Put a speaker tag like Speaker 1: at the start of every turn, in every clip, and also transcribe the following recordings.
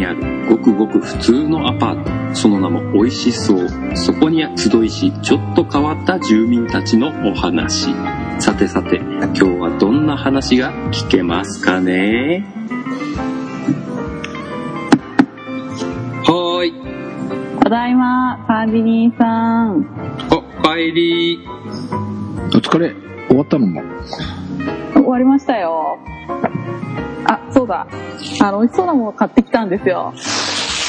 Speaker 1: にあるごくごく普通のアパートその名も美味しそうそこに集いしちょっと変わった住民たちのお話さてさて今日はどんな話が聞けますかね？はーい
Speaker 2: ただいま、カーディニーさん。
Speaker 1: おかえり
Speaker 3: お疲れ。終わったのも。
Speaker 2: 終わりましたよ。あ、そうだ。あの、美味しそうなもの買ってきたんですよ。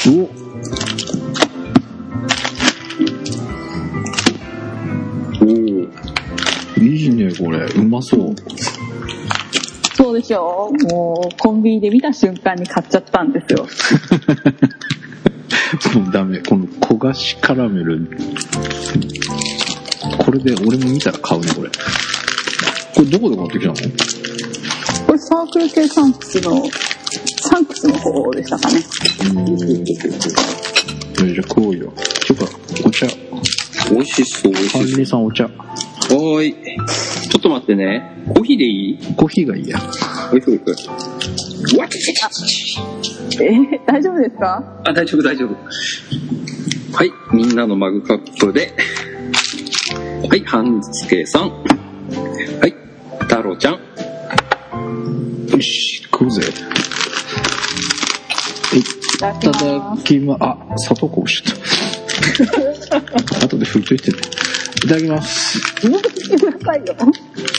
Speaker 1: おー
Speaker 3: おいいね、これ。うまそう。
Speaker 2: そうでしょうもう、コンビニで見た瞬間に買っちゃったんですよ。
Speaker 3: もうダメ。この焦がしカラメル。これで俺も見たら買うね、これ。これどこで買ってきたの？
Speaker 2: サークル系サンクスの、サンクスの方でしたかね。
Speaker 3: えじゃあ食おうよ。ちょっと、お茶。
Speaker 1: 美味しそう美味し
Speaker 3: リーさんお茶。
Speaker 1: そうはーいちょっと待ってねコーヒーでいい？
Speaker 3: コーヒーがいいや。
Speaker 1: おいしそうわっ
Speaker 2: えー大丈夫ですか？
Speaker 1: あ、大丈夫、大丈夫。はい、みんなのマグカップで。はい、半助さん。はい、太郎ちゃん。
Speaker 3: よし、食うぜ。
Speaker 2: いただきま
Speaker 3: あ、砂糖こぼしちゃった。後で拭いといてね。いただきます。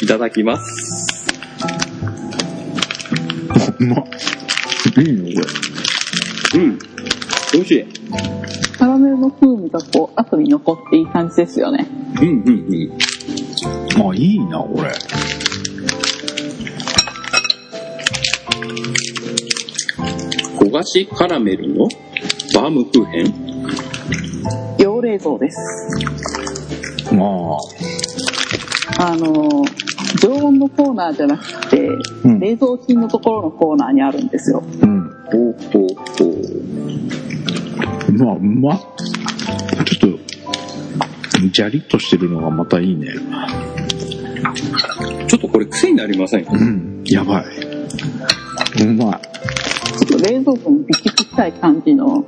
Speaker 2: い
Speaker 1: ただきます。
Speaker 3: うまっ。いいね、こ
Speaker 1: うん。美味しい。
Speaker 2: カラメルの風味がこう、後に残っていい感じですよね。
Speaker 1: うん、うん、うん。
Speaker 3: れ。あ、いいな、これ。
Speaker 1: 焦がしカラメルのバームクーヘン
Speaker 2: 用冷蔵です。
Speaker 3: まあ、
Speaker 2: あの、常温のコーナーじゃなくて、
Speaker 3: うん
Speaker 2: 冷蔵品のところのコーナーにあるんですよ。
Speaker 3: うん。
Speaker 1: ほうほうほう。
Speaker 3: まあ、うまっ。ちょっと、ジャリッとしてるのがまたいいね。
Speaker 1: ちょっとこれ癖になりません
Speaker 3: うん、やばい。うまい。
Speaker 2: 冷蔵庫にビキつきたい感じの、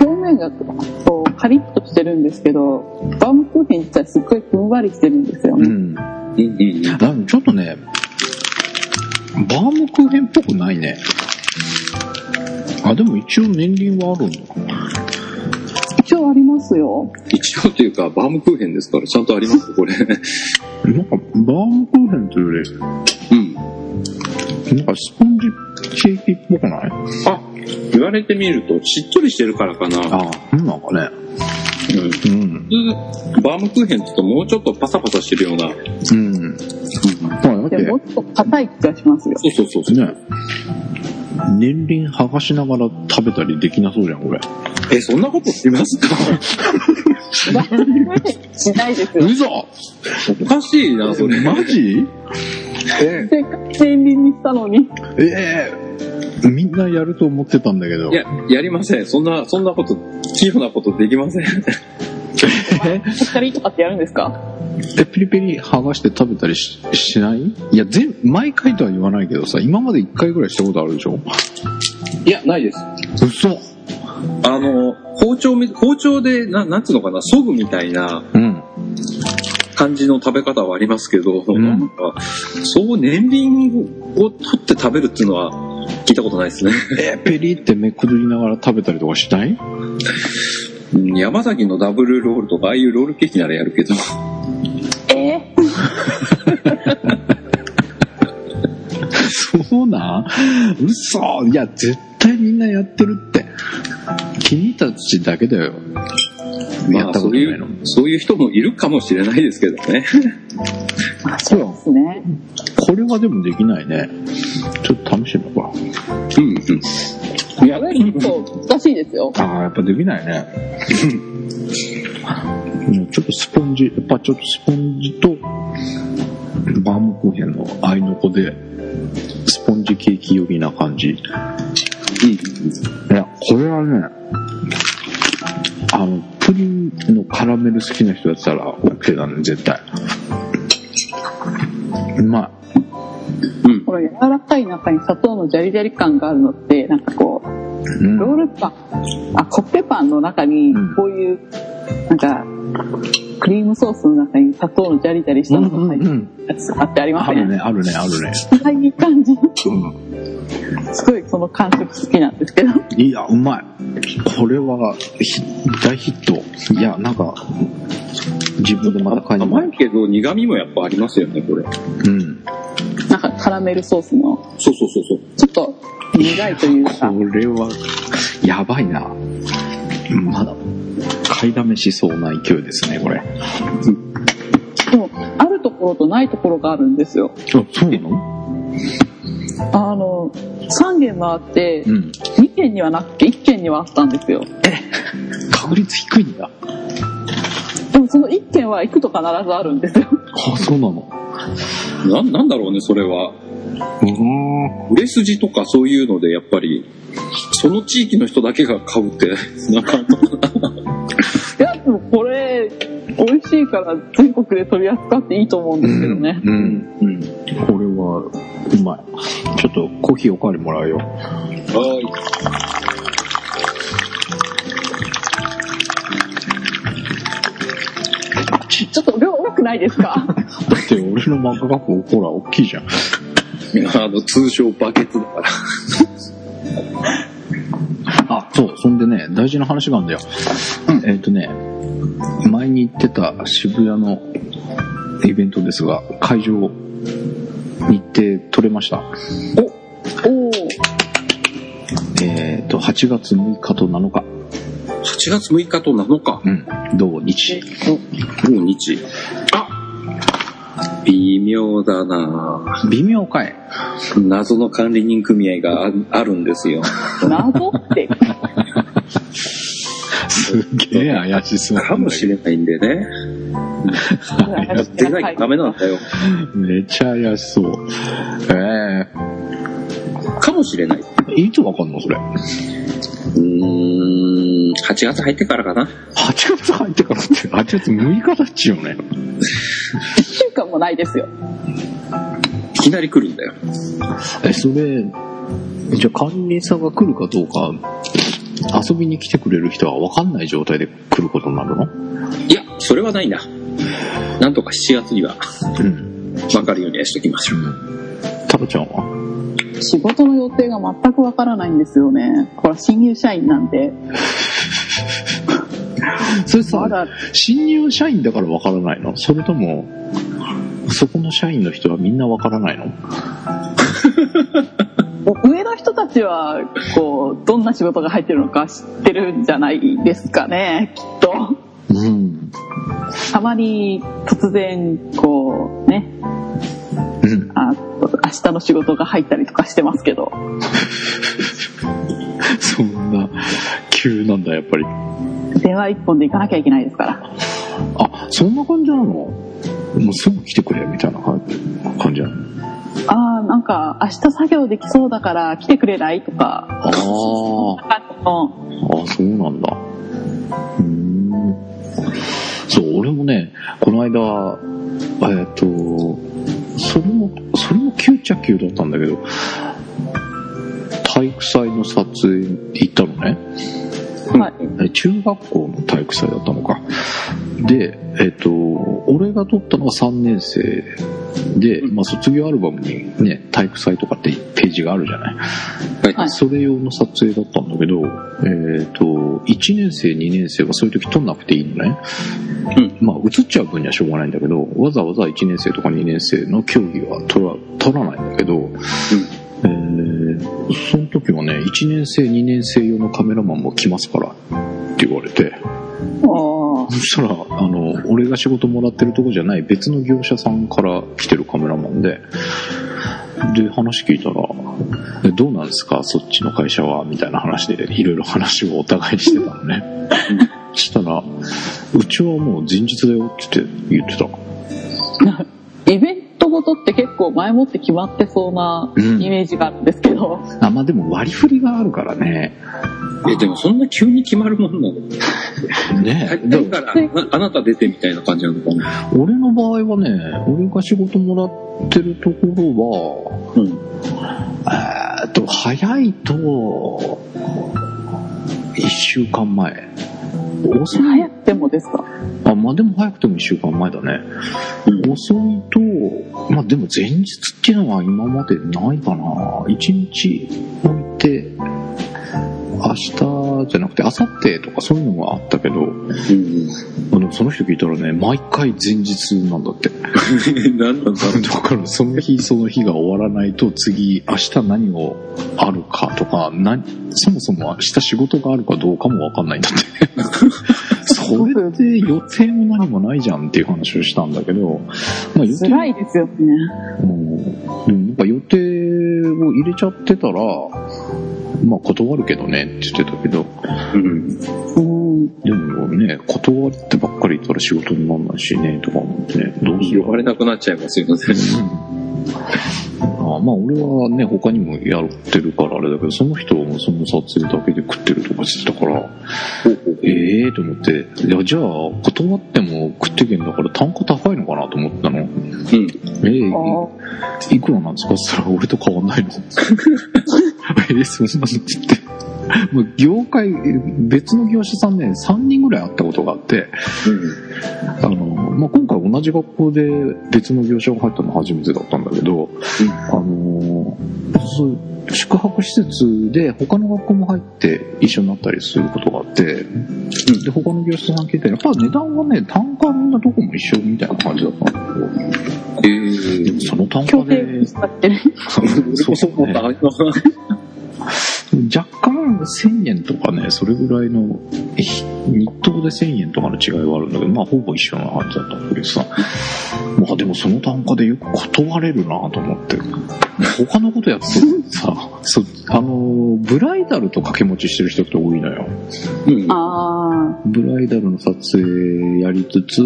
Speaker 2: 表面がこうカリッとしてるんですけど、バームクーヘン自体すっごいふんわりしてるんですよね。
Speaker 3: うん。
Speaker 1: うん、うん。
Speaker 3: あのちょっとね、バームクーヘンっぽくないね。あ、でも一応年輪はあるんだ。
Speaker 2: 一応ありますよ。
Speaker 1: 一応というか、バームクーヘンですから、ちゃんとあります？これ。
Speaker 3: なんか、バームクーヘンというより、
Speaker 1: うん。
Speaker 3: なんかスポンジケーキっぽくない
Speaker 1: あ、言われてみると、しっとりしてるからかな。
Speaker 3: ああ、なんかね。
Speaker 1: うん。
Speaker 3: うん。
Speaker 1: バームクーヘンって言うともうちょっとパサパサしてるような。
Speaker 3: うん。まあ、だって、
Speaker 2: でもうちょっと硬い気がしますよ。
Speaker 1: そうそうそうそう。
Speaker 3: ね。年輪剥がしながら食べたりできなそうじゃん、これ。
Speaker 1: え、そんなことしますか？
Speaker 2: しないですよ。
Speaker 3: 嘘
Speaker 1: おかしいな、それ。
Speaker 3: マジ？え
Speaker 2: せっかく年輪にしたのに。
Speaker 3: ええみんなやると思ってたんだけど。
Speaker 1: いや、やりません。そんな、そんなこと、器用なことできません。
Speaker 3: え？
Speaker 2: しっかりとかってやるんですか？
Speaker 3: え、ピリピリ剥がして食べたりししない？いや、全、毎回とは言わないけどさ、今まで一回ぐらいしたことあるでしょ？
Speaker 1: いや、ないです。
Speaker 3: 嘘
Speaker 1: あの、包丁み、包丁で、ななんつうのかな、そぐみたいな
Speaker 3: うん。
Speaker 1: 感じの食べ方はありますけど、
Speaker 3: ん
Speaker 1: なんか、そう年輪を取って食べるっていうのは聞いたことないですね。
Speaker 3: え、ペリってめくりながら食べたりとかしない？
Speaker 1: うん山崎のダブルロールとか、ああいうロールケーキならやるけど。
Speaker 2: え？
Speaker 3: そうなん？嘘いや、絶対みんなやってるって。君たちだけだよ。や
Speaker 1: まあ、
Speaker 3: ったことないの
Speaker 1: そういう、そういう人もいるかもしれないですけどね。
Speaker 2: あ、そうですね。
Speaker 3: これはでもできないね。ちょっと試してみようか。
Speaker 1: うんうん。や
Speaker 2: これ結構難しいですよ。
Speaker 3: ああ、やっぱできないね。うんちょっとスポンジ、やっぱちょっとスポンジとバームクーヘンの合いの子で、スポンジケーキ寄りな感じ。いや、これはね、あの、プリンのカラメル好きな人だったら OK だね、絶対。うま
Speaker 1: うん。
Speaker 2: この柔らかい中に砂糖のジャリジャリ感があるのって、なんかこう、
Speaker 3: うん
Speaker 2: ロールパン、あ、コッペパンの中に
Speaker 3: うん、
Speaker 2: こういう、なんか、クリームソースの中に砂糖のジャリジャリしたのが入ってる
Speaker 3: ん。
Speaker 2: やつとかってありません
Speaker 3: あるね、あるね、あるね。
Speaker 2: ああいう感じ。
Speaker 3: うん。
Speaker 2: すごいその感触好きなんですけど。
Speaker 3: いや、うまい。これは、ひ大ヒット。いや、なんか、自分でまた買いに
Speaker 1: 甘いけど苦味もやっぱありますよね、これ。
Speaker 3: うん。
Speaker 2: なんかカラメルソースの、
Speaker 1: そうそうそうそう。
Speaker 2: ちょっと苦いというか、
Speaker 3: これは、やばいな。まだ、買いだめしそうな勢いですね、これ。
Speaker 2: でも、あるところとないところがあるんですよ。
Speaker 3: あ、そうなの？
Speaker 2: あの、3軒回って、
Speaker 3: うん。
Speaker 2: 2軒にはなくて1軒にはあったんですよ。
Speaker 3: 確率低いんだ。
Speaker 2: でもその1軒は行くと必ずあるんですよ。
Speaker 3: あ、そうなの？
Speaker 1: な、なんだろうね、それは。
Speaker 3: うん。
Speaker 1: 売れ筋とかそういうので、やっぱり、その地域の人だけが買うって、なかなか。
Speaker 2: いや、でもこれ、美味しいから全国で取り扱っていいと思うんですけどね。
Speaker 3: うん。うん。これは、うまい。ちょっとコーヒーおかわりもらうよ。
Speaker 1: はい。
Speaker 2: ちょっと量多くないですか？
Speaker 3: だって俺のマグカップ、ほら、大きいじゃん。
Speaker 1: あの、通称バケツだから。
Speaker 3: あ、そう、そんでね、大事な話があるんだよ。えっ、とね、前に行ってた渋谷のイベントですが、会場、日程取れました。
Speaker 2: おお
Speaker 3: えっ、と、8月6日と7日。
Speaker 1: 8月6日と7日。
Speaker 3: うん。土日。
Speaker 1: もう日。あ微妙だな
Speaker 3: 微妙かい。
Speaker 1: 謎の管理人組合がああるんですよ。
Speaker 2: 謎って。
Speaker 3: すげえ怪しそう。
Speaker 1: かもしれないんでね。やってないとダメなんだよ。
Speaker 3: めっちゃ怪しそう。え
Speaker 1: かもしれない。
Speaker 3: えいつわかんのそれ？
Speaker 1: うーん、8月入ってからかな。
Speaker 3: 8月入ってからって、8月6日だっちよね。
Speaker 2: 1週間もないですよ。
Speaker 1: いきなり来るんだよ。
Speaker 3: え、それ、じゃあ管理人さんが来るかどうか、遊びに来てくれる人は分かんない状態で来ることになるの？
Speaker 1: いや、それはないな。なんとか7月には
Speaker 3: うん。
Speaker 1: 分かるようにはしときましょう。
Speaker 3: タロちゃんは？
Speaker 2: 仕事の予定が全くわからないんですよね。これ新入社員なんで。
Speaker 3: それさ
Speaker 2: ま、だ、
Speaker 3: 新入社員だから分からないの？それとも、そこの社員の人はみんな分からないの？
Speaker 2: 上の人たちは、こう、どんな仕事が入ってるのか知ってるんじゃないですかね、きっと。
Speaker 3: うん。
Speaker 2: たまに突然、こう、ね、
Speaker 3: うん。
Speaker 2: あ明日の仕事が入ったりとかしてますけど。
Speaker 3: そんな、急なんだ、やっぱり。
Speaker 2: 電話一本で行かなきゃいけないですから。
Speaker 3: あ、そんな感じなの？もうすぐ来てくれ、みたいな感じなの
Speaker 2: ああ、なんか、明日作業できそうだから来てくれないとか。
Speaker 3: ああ。
Speaker 2: あ
Speaker 3: そうなんだ。うーん。そう、俺もね、この間、えっ、と、それも、それも急っちだったんだけど、体育祭の撮影に行ったのね。
Speaker 2: はい。
Speaker 3: え中学校の体育祭だったのか。で、えっ、と、俺が撮ったのは3年生で、まあ、卒業アルバムにね、体育祭とかってページがあるじゃない。
Speaker 2: はい
Speaker 3: それ用の撮影だったんだけど、えっ、と、1年生、2年生はそういう時撮んなくていいのね。
Speaker 1: うん
Speaker 3: まあ、映っちゃう分にはしょうがないんだけど、わざわざ1年生とか2年生の競技は撮ら撮らないんだけど、えーその時はね、1年生、2年生用のカメラマンも来ますからって言われて、そしたら、あの、俺が仕事もらってるとこじゃない別の業者さんから来てるカメラマンで、で、話聞いたら、えどうなんですかそっちの会社はみたいな話で、いろいろ話をお互いにしてたのね。そしたら、うちはもう前日だよって言ってた。
Speaker 2: イベントごとって結構前もって決まってそうな
Speaker 3: うん。
Speaker 2: イメージがあるんですけど、
Speaker 3: あ、まあでも割り振りがあるからね。
Speaker 1: え、でもそんな急に決まるもんなの？
Speaker 3: ね
Speaker 1: だからあ、あなた出てみたいな感じなのかな？
Speaker 3: 俺の場合はね、俺が仕事もらってるところ
Speaker 1: うん。
Speaker 3: は、えーっと、早いと、1週間前。遅い、
Speaker 2: 早くてもですか？
Speaker 3: あ、まあでも早くても1週間前だね。
Speaker 1: うん
Speaker 3: 遅いと、まあでも前日っていうのは今までないかな。1日置いて、明日じゃなくて明後日とかそういうのがあったけど、
Speaker 1: うん。
Speaker 3: あのその人聞いたらね、毎回前日なんだって。
Speaker 1: 何なんだろう。
Speaker 3: だからその日その日が終わらないと次明日何をあるかとか何そもそも明日仕事があるかどうかもわかんないんだって それって予定も何もないじゃんっていう話をしたんだけど、まあ、予定
Speaker 2: 辛いですよね。
Speaker 3: うんでもなんか予定を入れちゃってたらまあ断るけどねって言ってたけど
Speaker 1: うん。
Speaker 2: うん。
Speaker 3: でもね断ってばっかりいたら仕事にならないしねとか思ってねどうしよう
Speaker 1: 呼ばれなくなっちゃいますよね。
Speaker 3: あまあ俺はね他にもやってるからあれだけどその人もその撮影だけで食ってるとかしてたからええー、と思って。いやじゃあ断っても食ってけんだから単価高いのかなと思ったの。
Speaker 1: うん。
Speaker 3: えー、
Speaker 2: あ
Speaker 3: いいくらなんですかって言ったら俺と変わんないの。えー、そんなのって言って。もう業界別の業者さんね3人ぐらい会ったことがあってあの、まあ、今回同じ学校で別の業者が入ったの初めてだったんだけど、あのそう宿泊施設で他の学校も入って一緒になったりすることがあって、で他の業者さん聞いてやっぱ値段はね単価みんなどこも一緒みたいな感じだったんだけど。
Speaker 1: えー。
Speaker 3: でもその単価で
Speaker 2: 定使ってる。
Speaker 3: そうそう。ね若干1000円とかねそれぐらいの日当で1000円とかの違いはあるんだけどまあほぼ一緒な感じだったんだけどさ。まあでもその単価でよく断れるなと思って。他のことやってさ。そあのブライダルと掛け持ちしてる人って多いのよ。
Speaker 1: うん。
Speaker 2: あ
Speaker 3: ブライダルの撮影やりつつ、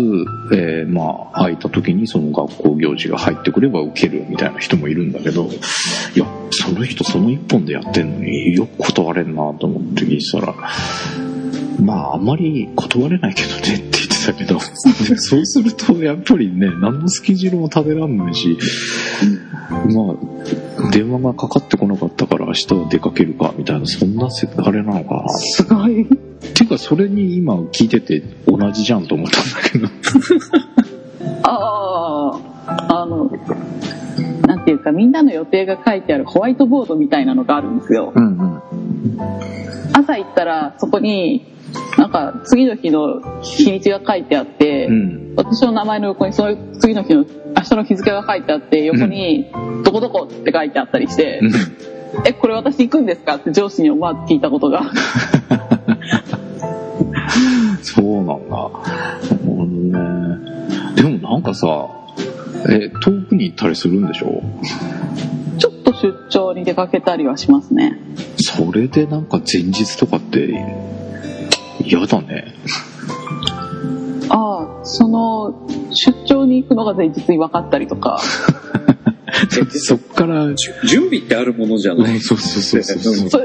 Speaker 3: えーまあ、空いた時にその学校行事が入ってくれば受けるみたいな人もいるんだけど、いや、その人その一本でやってんのによく断れんなと思って聞いてたら、まあ、あんまり断れないけどねって言ってたけど、そうするとやっぱりね、何のスケジュールも立てらんないし、まあ、電話がかかってこなかったから明日は出かけるかみたいな、そんなせあれなのかな
Speaker 2: あ。すごい。
Speaker 3: っていうか、それに今聞いてて同じじゃんと思ったんだけど。
Speaker 2: ああ。あの、なんていうか、みんなの予定が書いてあるホワイトボードみたいなのがあるんですよ。
Speaker 3: うんうん。
Speaker 2: 朝行ったら、そこに、なんか、次の日の日にちが書いてあって、
Speaker 3: うん。
Speaker 2: 私の名前の横にその次の日の明日の日付が書いてあって横に「どこどこ」って書いてあったりして「えこれ私行くんですか?」って上司に思わず聞いたことが
Speaker 3: そうなんだ。なるね。でもなんかさ、え、遠くに行ったりするんでしょ？
Speaker 2: ちょっと出張に出かけたりはしますね
Speaker 3: それでなんか前日とかって嫌だね。
Speaker 2: ああその出張に行くのが前日に分かったりとか
Speaker 3: そっから、
Speaker 1: 準備ってあるものじゃない。
Speaker 3: そうそうそうそう。
Speaker 2: そ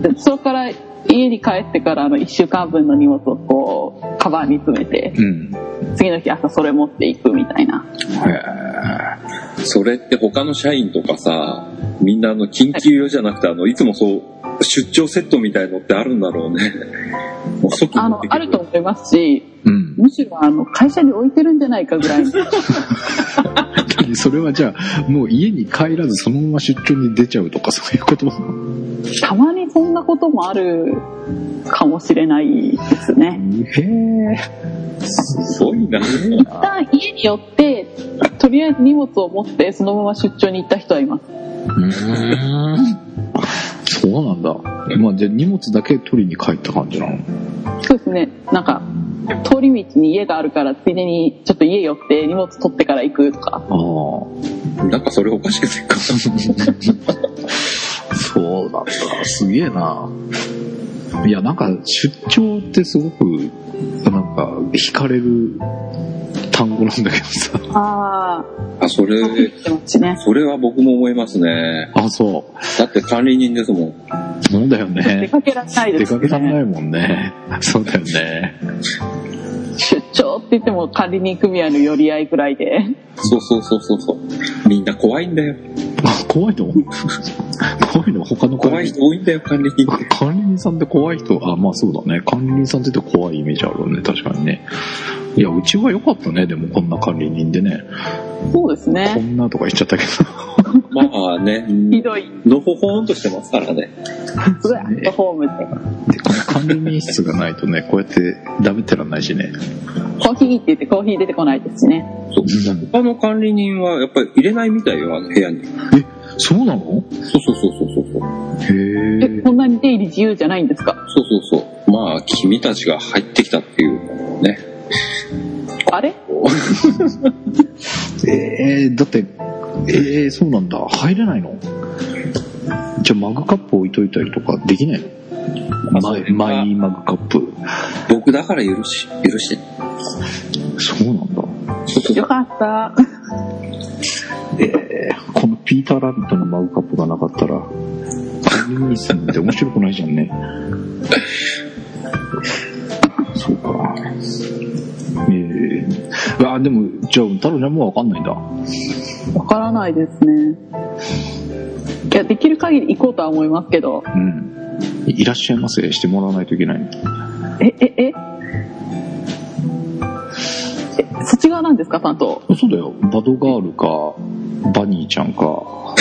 Speaker 2: でそれから家に帰ってからあの1週間分の荷物をこうカバンに詰めて
Speaker 3: うん。
Speaker 2: 次の日朝それ持っていくみたいな
Speaker 3: へ
Speaker 1: それって他の社員とかさ、みんなあの緊急用じゃなくて、あの、いつもそう、出張セットみたいのってあるんだろうね。
Speaker 2: あのあると思いますし
Speaker 3: ーうん。
Speaker 2: むしろあの会社に置いてるんじゃないかぐらいの
Speaker 3: それはじゃあ、もう家に帰らずそのまま出張に出ちゃうとかそういうこと？
Speaker 2: たまにそんなこともあるかもしれないですね。
Speaker 3: へえ。
Speaker 1: すごいな。
Speaker 2: 一旦家に寄って、とりあえず荷物を持ってそのまま出張に行った人はいます。
Speaker 3: うーん。そうなんだ。まあ、じゃあ荷物だけ取りに帰った感じなの？
Speaker 2: そうですね。なんか、通り道に家があるから、ついでにちょっと家寄って荷物取ってから行くとか。
Speaker 3: ああ。
Speaker 1: なんかそれおかしくないか。
Speaker 3: そうなんだ。すげえな。いや、なんか、出張ってすごく、なんか、惹かれる単語なんだけどさ。
Speaker 2: あ
Speaker 1: あ、あ、それ、
Speaker 2: ね。
Speaker 1: それは僕も思いますね。
Speaker 3: あ、そ
Speaker 1: だって管理人ですもん。
Speaker 3: う。そうだよ
Speaker 2: 出
Speaker 3: ね。
Speaker 2: かけられないで
Speaker 3: 出
Speaker 2: す
Speaker 3: かけられな
Speaker 2: ね。
Speaker 3: いもんね。そうだよね。
Speaker 2: 出張って言っても管理人組合の寄り合いぐらいで。
Speaker 1: そうそうそうそうそう。みんな怖いんだよ。
Speaker 3: あ、怖いの？怖いの他の
Speaker 1: 怖い人多いんだよ、管理人。
Speaker 3: 管理人さんって怖い人、あ、まあそうだね。管理人さんって言って怖いイメージあるよね、確かにね。いや、うちは良かったね、でもこんな管理人でね。こ
Speaker 2: そうですね。
Speaker 3: んなとか言っちゃったけ
Speaker 1: まあね、
Speaker 2: ひどい。
Speaker 1: のほほんとしてますからね。
Speaker 2: すごいアットホームで。
Speaker 3: 管理人室がないとね、こうやってダメってらんないしね。
Speaker 2: コーヒーって言ってコーヒー出てこないですしね。
Speaker 1: そう。他の管理人はやっぱり入れないみたいよ、あの部屋に。
Speaker 3: そうなの？
Speaker 1: そうそうそうそうそうそう。
Speaker 3: へ
Speaker 2: え、こんなに出入り自由じゃないんですか？
Speaker 1: そうそうそう。まあ、君たちが入ってきたっていうね。
Speaker 2: あれ？
Speaker 3: えー、だって、えー、そうなんだ。入れないの？じゃあマグカップ置いといたりとかできないの？ママイマグカップ。
Speaker 1: 僕だから許し、許して。
Speaker 3: そうなんだ。
Speaker 2: よかった。
Speaker 3: えー、このピーターラビットのマグカップがなかったら、管理人室なんて面白くないじゃんね。そうか。えー、あ、でも、じゃあ、太郎ちゃんもわかんないんだ。
Speaker 2: わからないですね。いや、できる限り行こうとは思いますけど。
Speaker 3: うん。いらっしゃいませしてもらわないといけないの。
Speaker 2: え、え、え？えそっち側なんですか、担当。
Speaker 3: そうだよ。バドガールか、バニーちゃんか。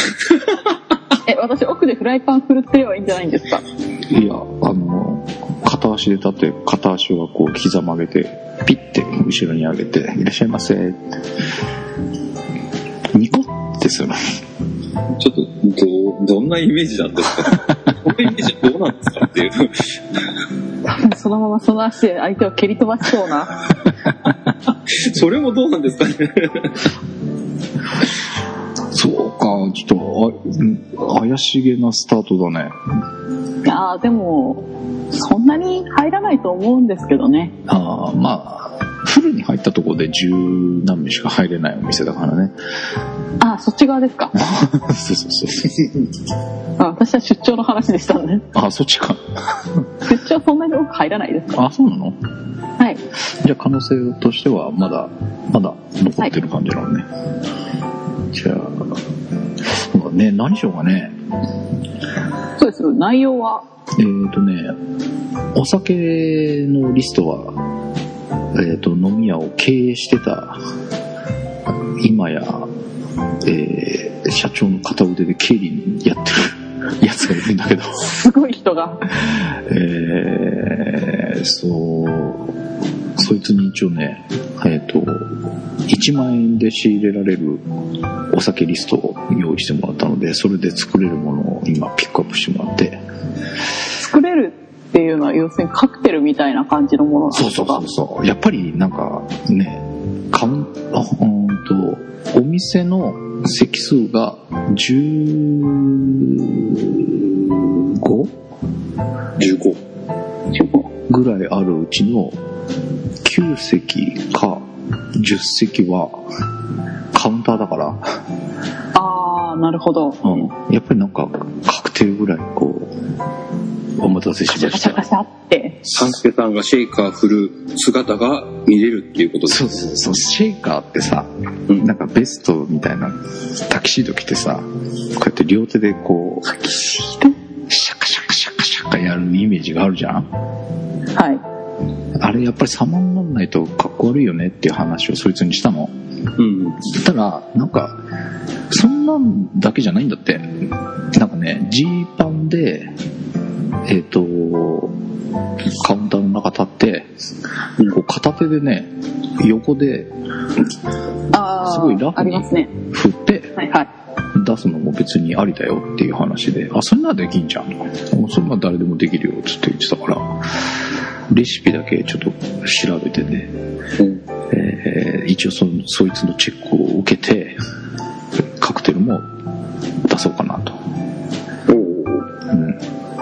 Speaker 2: え、私奥でフライパン振るってればいいんじゃないんですか？
Speaker 3: いや、あの、片足で立って、片足はこう、膝曲げて、ピッて後ろに上げて、いらっしゃいませって。ニコってするの。
Speaker 1: ちょっと、どう、どんなイメージなんですか？このイメージはどうなんですかっていう。
Speaker 2: そのままその足で相手を蹴り飛ばしそうな。
Speaker 1: それもどうなんですかね？
Speaker 3: そうか、ちょっと、あうん怪しげなスタートだね。
Speaker 2: いやーでも、そんなに入らないと思うんですけどね。
Speaker 3: ああ、まあ、フルに入ったところで十何名しか入れないお店だからね。
Speaker 2: あ、そっち側ですか？
Speaker 3: そうそうそう。
Speaker 2: あ私は出張の話でしたね。
Speaker 3: あ、そっちか。
Speaker 2: 出張そんなに多く入らないですか？
Speaker 3: あ、そうなの？
Speaker 2: はい。
Speaker 3: じゃあ可能性としてはまだ、まだ残ってる感じなのね。じゃあ、ね、何しようかね。
Speaker 2: そうです。内容は、
Speaker 3: えっ、ー、とね、お酒のリストは、えっ、と、飲み屋を経営してた、今や、えー社長の片腕で経理やってるやつがいるんだけど、
Speaker 2: すごい人が。
Speaker 3: えー、そう、そいつに一応ね、えっ、と、1万円で仕入れられるお酒リストを用意してもらったので、それで作れるものを今ピックアップしてもらって、
Speaker 2: 作れるっていうのは、要するにカクテルみたいな感じのものなんですか？
Speaker 3: そうそうそうそう。やっぱりなんかね、カウンあうーんと、お店の席数が 15?
Speaker 1: 15。
Speaker 2: 15
Speaker 3: ぐらいあるうちの9席か10席はカウンターだから、
Speaker 2: あー、なるほど。
Speaker 3: うん、やっぱりなんかカクテルぐらいこう、お待たせしました
Speaker 2: カシャカシャって。
Speaker 1: 三助さんがシェイカー振る姿が見れるっていうことです
Speaker 3: そうそうそう、シェイカーってさ、
Speaker 1: うん
Speaker 3: なんかベストみたいなタキシード着てさ、こうやって両手でこう、シャカシャカシャカシャカやるイメージがあるじゃん？
Speaker 2: はい。
Speaker 3: あれやっぱり様になんないとかっこ悪いよねっていう話をそいつにしたの。
Speaker 1: うん。
Speaker 3: そしたら、なんか、そんなんだけじゃないんだって。なんかね、ジーパンで、えっ、と、カウンターの中立って、こう片手でね、横ですごいラフに。振って
Speaker 2: はいはい。
Speaker 3: 出すのも別にありだよっていう話で、あ、そんなできんじゃん。もうそんな誰でもできるよっつって言ってたから、レシピだけちょっと調べてね、
Speaker 1: うん。
Speaker 3: えー一応そのそいつのチェックを受けてカクテルも出そうかなと、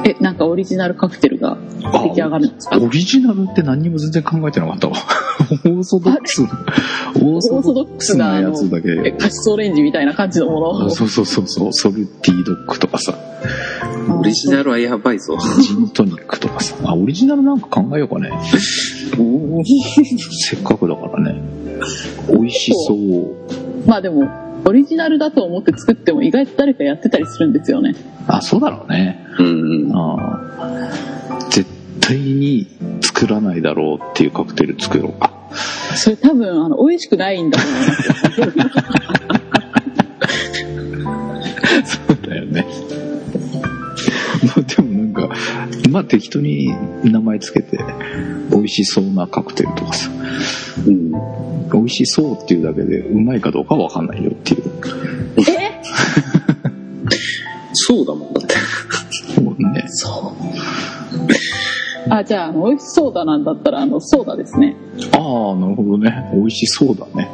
Speaker 2: え、なんかオリジナルカクテルが。出来上がるんですか？
Speaker 3: オリジナルって何にも全然考えてなかったわ。オーソドックス、オー
Speaker 2: オーソドックスなあ
Speaker 3: や
Speaker 2: の
Speaker 3: つだけ。
Speaker 2: えカシスオレンジみたいな感じのもの？
Speaker 3: あそうそうそうそう、ソルティドッグとかさ、
Speaker 1: オリジナルはやばいぞ。
Speaker 3: ジントニックとかさ、あ、オリジナルなんか考えようかね。せっかくだからね。美味しそう。
Speaker 2: まあでも、オリジナルだと思って作っても意外と誰かやってたりするんですよね。
Speaker 3: あ、そうだろうね。
Speaker 1: うんうん。
Speaker 3: あー絶対に作らないだろうっていうカクテル作ろうか。
Speaker 2: それ多分、あの、美味しくないんだと思いますよ。
Speaker 3: そうだよね。まあ適当に名前つけて、美味しそうなカクテルとかさ、
Speaker 1: うん。
Speaker 3: 美味しそうっていうだけでうまいかどうかわかんないよっていう。
Speaker 2: え？
Speaker 1: そうだもんだって。
Speaker 3: そうね。
Speaker 2: そう。あ、じゃあ、美味しそうだなんだったら、あの、ソーダですね。
Speaker 3: ああ、なるほどね。美味しそうだね。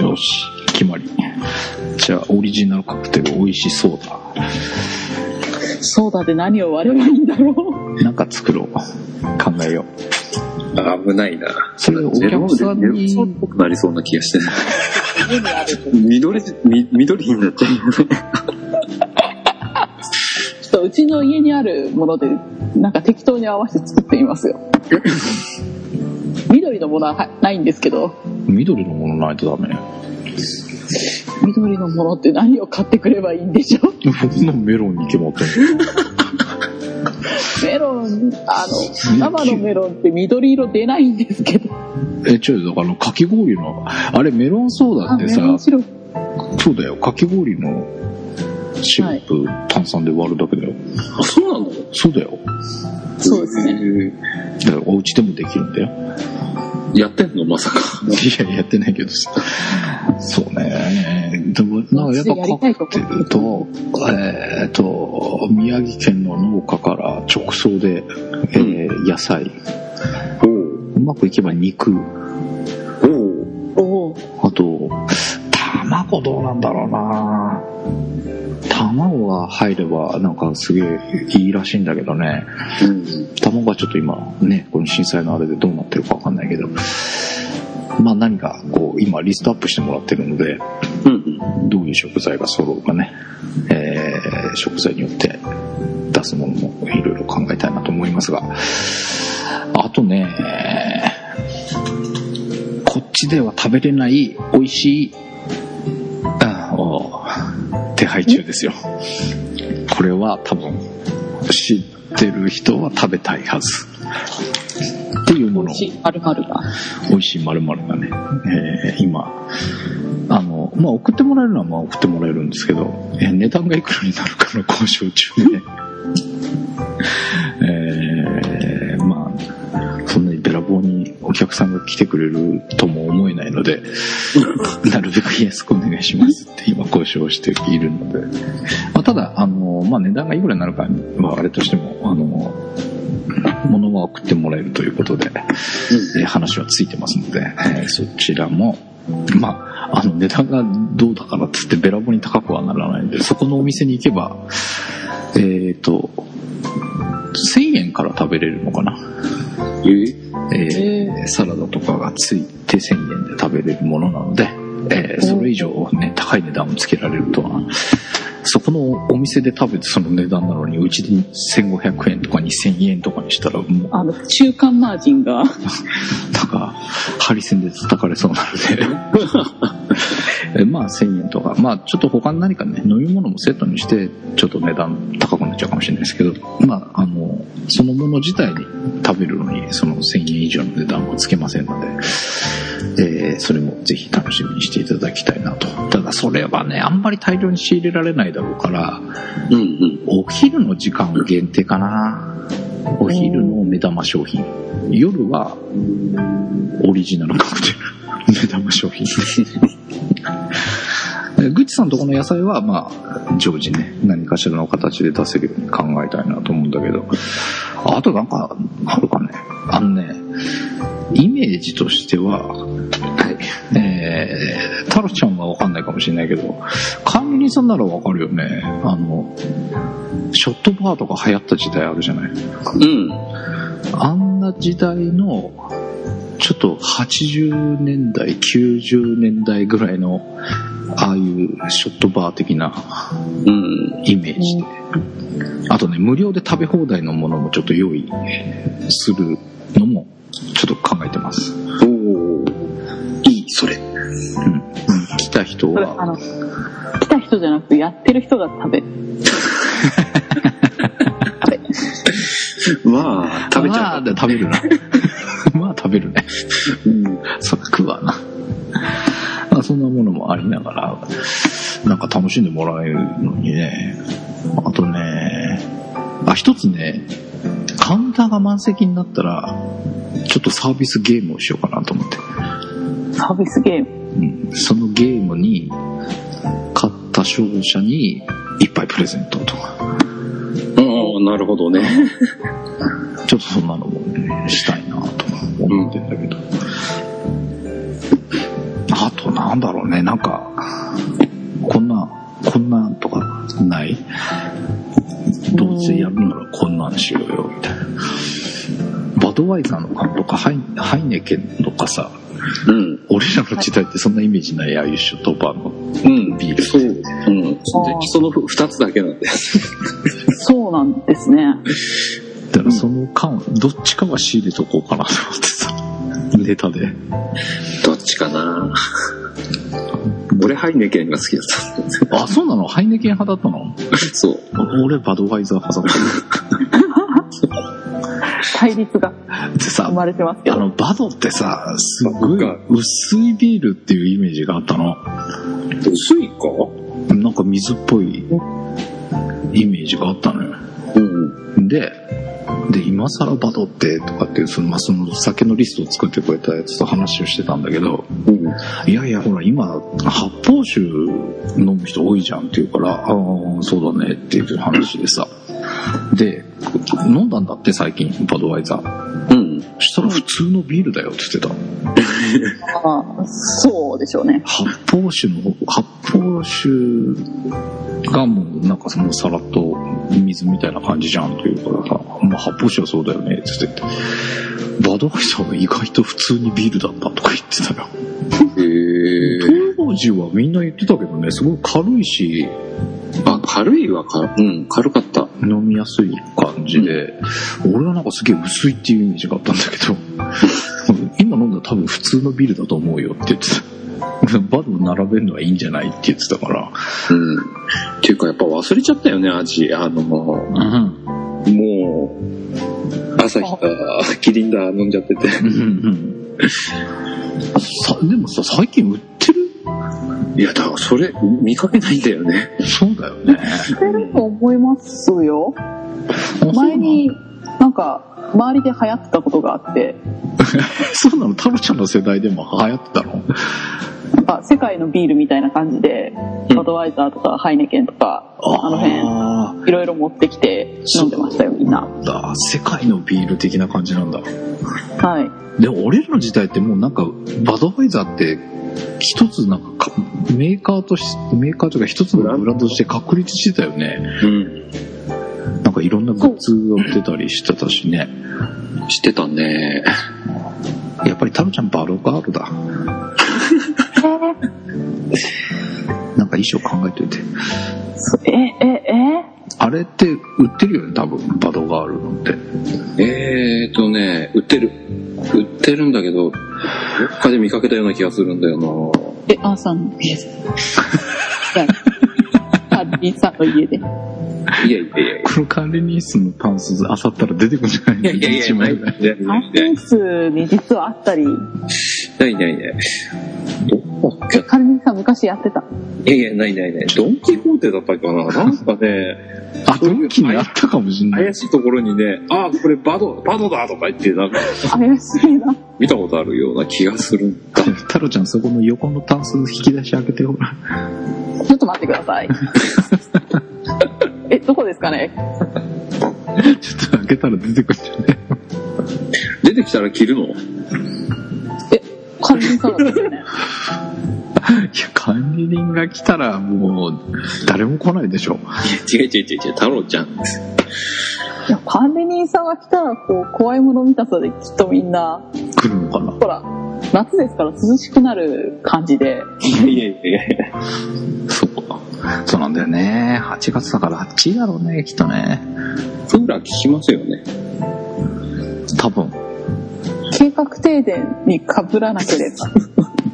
Speaker 3: よし、決まり。じゃあ、オリジナルカクテル美味しそうだ。
Speaker 2: ソーダで何を割ればいいんだろう。
Speaker 3: なんか作ろう。考えよう。
Speaker 1: 危ないな。
Speaker 3: それお客さんに
Speaker 1: っぽくなりそうな気がして。緑、み緑になっちゃう。
Speaker 2: ちょっとうちの家にあるもので、なんか適当に合わせて作ってみますよ。緑のものははないんですけど、
Speaker 3: 緑のものないとダメ。
Speaker 2: 緑のものって何を買ってくればいいんでしょう？
Speaker 3: そんなメロンに決まってんの
Speaker 2: メロン、あの、生のメロンって緑色出ないんですけど。
Speaker 3: え、ちょ、だから、かき氷の、あれ、メロンソーダ
Speaker 2: あ、
Speaker 3: ってさ。そうだよ、かき氷のシロップ、炭酸で割るだけだよ。
Speaker 1: あ、そうなの？
Speaker 3: そうだよ。
Speaker 2: そうですね。
Speaker 1: ね。
Speaker 3: だから、お家でもできるんだよ。
Speaker 1: やってんの？まさか。
Speaker 3: いや、やってないけどさ。そうね。でも、なんかやっぱカクテルと、えっ、と、宮城県の農家から直送で、えー野菜、
Speaker 1: おう
Speaker 3: うまくいけば肉、
Speaker 1: お
Speaker 2: お
Speaker 3: あと、卵どうなんだろうな卵が入ればなんかすげえいいらしいんだけどね。
Speaker 1: うん。
Speaker 3: 卵はちょっと今ね、この震災のあれでどうなってるかわかんないけど。まあ何かこう今リストアップしてもらってるので、
Speaker 1: うん
Speaker 3: どういう食材が揃うかね、えー食材によって出すものもいろいろ考えたいなと思いますが、あとね、こっちでは食べれない美味しい、配中ですよ。これは多分知ってる人は食べたいはず。っていうものを
Speaker 2: 美味しい。
Speaker 3: 美味しい〇〇がね、えー今、あの、まあ、送ってもらえるのはまあ送ってもらえるんですけど、えー値段がいくらになるかの交渉中で、えお客さんが来てくれるとも思えないので、なるべく安くお願いしますって今交渉しているので、まあ、ただ、あの、まあ、値段がいくらになるかはあれとしても、あの、物は送ってもらえるということで、えー話はついてますので、えーそちらも、まあ、あの値段がどうだからっつってべらぼうに高くはならないんで、そこのお店に行けば、えっ、と、1000円から食べれるのかな。
Speaker 1: え
Speaker 3: えーサラダとかがついて1000円で食べれるものなので、えーそれ以上ね、高い値段をつけられるとは、そこのお店で食べてその値段なのに、うちで1500円とか2000円とかにしたら、もう、
Speaker 2: あの、中間マージンが、
Speaker 3: なんか、ハリセンで叩かれそうなので、えまあ1000円とか、まあちょっと他に何かね、飲み物もセットにして、ちょっと値段高くなっちゃうかもしれないですけど、まああの、そのもの自体に食べるのに、その1000円以上の値段はつけませんので、えーそれもぜひ楽しみにしていただきたいなと。ただそれはね、あんまり大量に仕入れられないだろうから、
Speaker 1: うんうん。
Speaker 3: お昼の時間限定かな。お昼の目玉商品。夜はオリジナルカクテル。目玉商品。で グッチさんとこの野菜は、まあ、常時ね、何かしらの形で出せるように考えたいなと思うんだけど、あとなんか、あるかね。あのね、イメージとしては、はい、えね、タロちゃんはわかんないかもしれないけど、管理人さんならわかるよね。あの、ショットバーとか流行った時代あるじゃない。
Speaker 1: うん。
Speaker 3: あんな時代の、ちょっと80年代、90年代ぐらいの、ああいうショットバー的な
Speaker 1: うん。
Speaker 3: イメージで。あとね、無料で食べ放題のものもちょっと用意するのも、ちょっと考えてます。
Speaker 1: おおいい、それ。
Speaker 3: うん。うん来た人は、
Speaker 2: の、来た人じゃなくて、やってる人が 食べ。
Speaker 1: まあ、食べちゃう。
Speaker 3: まあ、食べるな。まあ食べるね。
Speaker 1: うん。
Speaker 3: そら食うわな。まあそんなものもありながら、なんか楽しんでもらえるのにね。あとね、あ、一つね、カウンターが満席になったら、ちょっとサービスゲームをしようかなと思って。
Speaker 2: サービスゲーム？
Speaker 3: うん、そのゲームに、勝った勝者に一杯プレゼントとか、
Speaker 1: ああ、なるほどね。
Speaker 3: ちょっとそんなのもね、したいなと思ってんだけど。あとなんだろうね、なんか、こんな、こんなんとかない？どうせやるならこんなんしようよ、みたいな。バドワイザーの缶とかハイハイネケンとかさ、
Speaker 1: うん。
Speaker 3: 俺らの時代ってそんなイメージない、ああいうショットバーの。
Speaker 1: うん。
Speaker 3: ビール
Speaker 1: そう。うん。でその二つだけなんだよ。
Speaker 2: そうなんですね。
Speaker 3: だからその缶、どっちかは仕入れとこうかなと思ってさ、ネタで。
Speaker 1: どっちかな俺、ハイネケンが好きだった。
Speaker 3: あ、そうなの？ハイネケン派だったの？
Speaker 1: そう。
Speaker 3: 俺バドワイザー派だった。
Speaker 2: 対立が生、まれてます。
Speaker 3: あの、バドってさ、すごい薄いビールっていうイメージがあったの。
Speaker 1: 薄いか？
Speaker 3: なんか水っぽいイメージがあったのよ。
Speaker 1: うん。
Speaker 3: で、で、今更バドってとかっていう、その、まあ、その酒のリストを作ってくれたやつと話をしてたんだけど、
Speaker 1: うん。
Speaker 3: いやいや、ほら、今、発泡酒飲む人多いじゃんって言うから、ああ、そうだねっていう話でさ。で、飲んだんだって最近、バドワイザー。
Speaker 1: うん。
Speaker 3: そしたら普通のビールだよって言ってた。
Speaker 2: ああそうでしょうね。
Speaker 3: 発泡酒の、発泡酒がもうなんかそのさらっと水みたいな感じじゃんって言うからさ、まあ発泡酒はそうだよねって言ってて、バドワイザーは意外と普通にビールだったとか言ってたよ。
Speaker 1: へえ。
Speaker 3: 当時はみんな言ってたけどね、すごい軽いし、
Speaker 1: あ、軽いはか、うん、軽かった。
Speaker 3: 飲みやすい感じで、俺はなんかすげえ薄いっていうイメージがあったんだけど、今飲んだら多分普通のビールだと思うよって言ってた。バド並べるのはいいんじゃないって言ってたから。
Speaker 1: うん。っていうか、やっぱ忘れちゃったよね、味。あの、も
Speaker 3: うん。
Speaker 1: う、朝日か、キリンだ、飲んじゃってて。
Speaker 3: うんうんさでもさ、最近売ってる
Speaker 1: いや、だからそれ、見かけないんだよね。
Speaker 3: そうだよね。
Speaker 2: してると思いますよ。前に、なんか、周りで流行ってたことがあって、
Speaker 3: そうなの？タロちゃんの世代でも流行ってたの？
Speaker 2: なんか世界のビールみたいな感じで、
Speaker 1: うん
Speaker 2: バドワイザーとかハイネケンとか、あの辺、
Speaker 3: あ
Speaker 2: いろいろ持ってきて飲んでましたよ、みんな。
Speaker 3: ーだ世界のビール的な感じなんだ。
Speaker 2: はい。
Speaker 3: で、俺らの時代ってもうなんか、バドワイザーって、一つなんかか、メーカーとし、メーカーというか一つのブランドとして確立してたよね。
Speaker 1: うん。
Speaker 3: なんかいろんなグッズが売ってたりしてたしね。
Speaker 1: してたね。
Speaker 3: やっぱりタロちゃんバロガールだ。なんか衣装考えておいて。
Speaker 2: そえ、え、え？
Speaker 3: あれって売ってるよね、多分、バドガールのって。
Speaker 1: えーとね、売ってる。売ってるんだけど、どっかで見かけたような気がするんだよな。
Speaker 2: え、あーさんの家です。じゃあ、カーリーさんの家で。
Speaker 1: いやいやいやい
Speaker 3: この管理ニースのパンス、あさったら出てくるんじゃない？
Speaker 1: や。いやいやいや、ない
Speaker 3: 一枚
Speaker 1: ない
Speaker 2: ア
Speaker 1: ない
Speaker 2: ースに実はあったり、
Speaker 1: ないないない。どっ
Speaker 2: え、カーリーさん昔やってた。
Speaker 1: いやいや、ないないない。ドンキホーテだったかななんかね、
Speaker 3: あ、ドンキにあったかもしんない
Speaker 1: 怪。しいところにね、ああ、これバド、バドだとか言って、なんか、
Speaker 2: 怪しいな。
Speaker 1: 見たことあるような気がするんだ。
Speaker 3: タロちゃん、そこの横のタンス引き出し開けてほら。
Speaker 2: ちょっと待ってください。え、どこですかね？
Speaker 3: ちょっと開けたら出てくるんじゃない
Speaker 1: 出てきたら着るの？
Speaker 2: え、カーリーさんだったんですね。
Speaker 3: 管理人が来たらもう誰も来ないでしょ。
Speaker 1: いや違う違う違う違う、太郎ちゃん。
Speaker 2: いや管理人さんが来たら、こう、怖いもの見たさできっとみんな、
Speaker 3: 来るのかな？
Speaker 2: ほら、夏ですから涼しくなる感じで、
Speaker 1: いやいやいやいや。
Speaker 3: そうか。そうなんだよね。8月だから暑いだろうね、きっとね。
Speaker 1: クーラー効きますよね。
Speaker 3: 多分。
Speaker 2: 計画停電に被らなけれ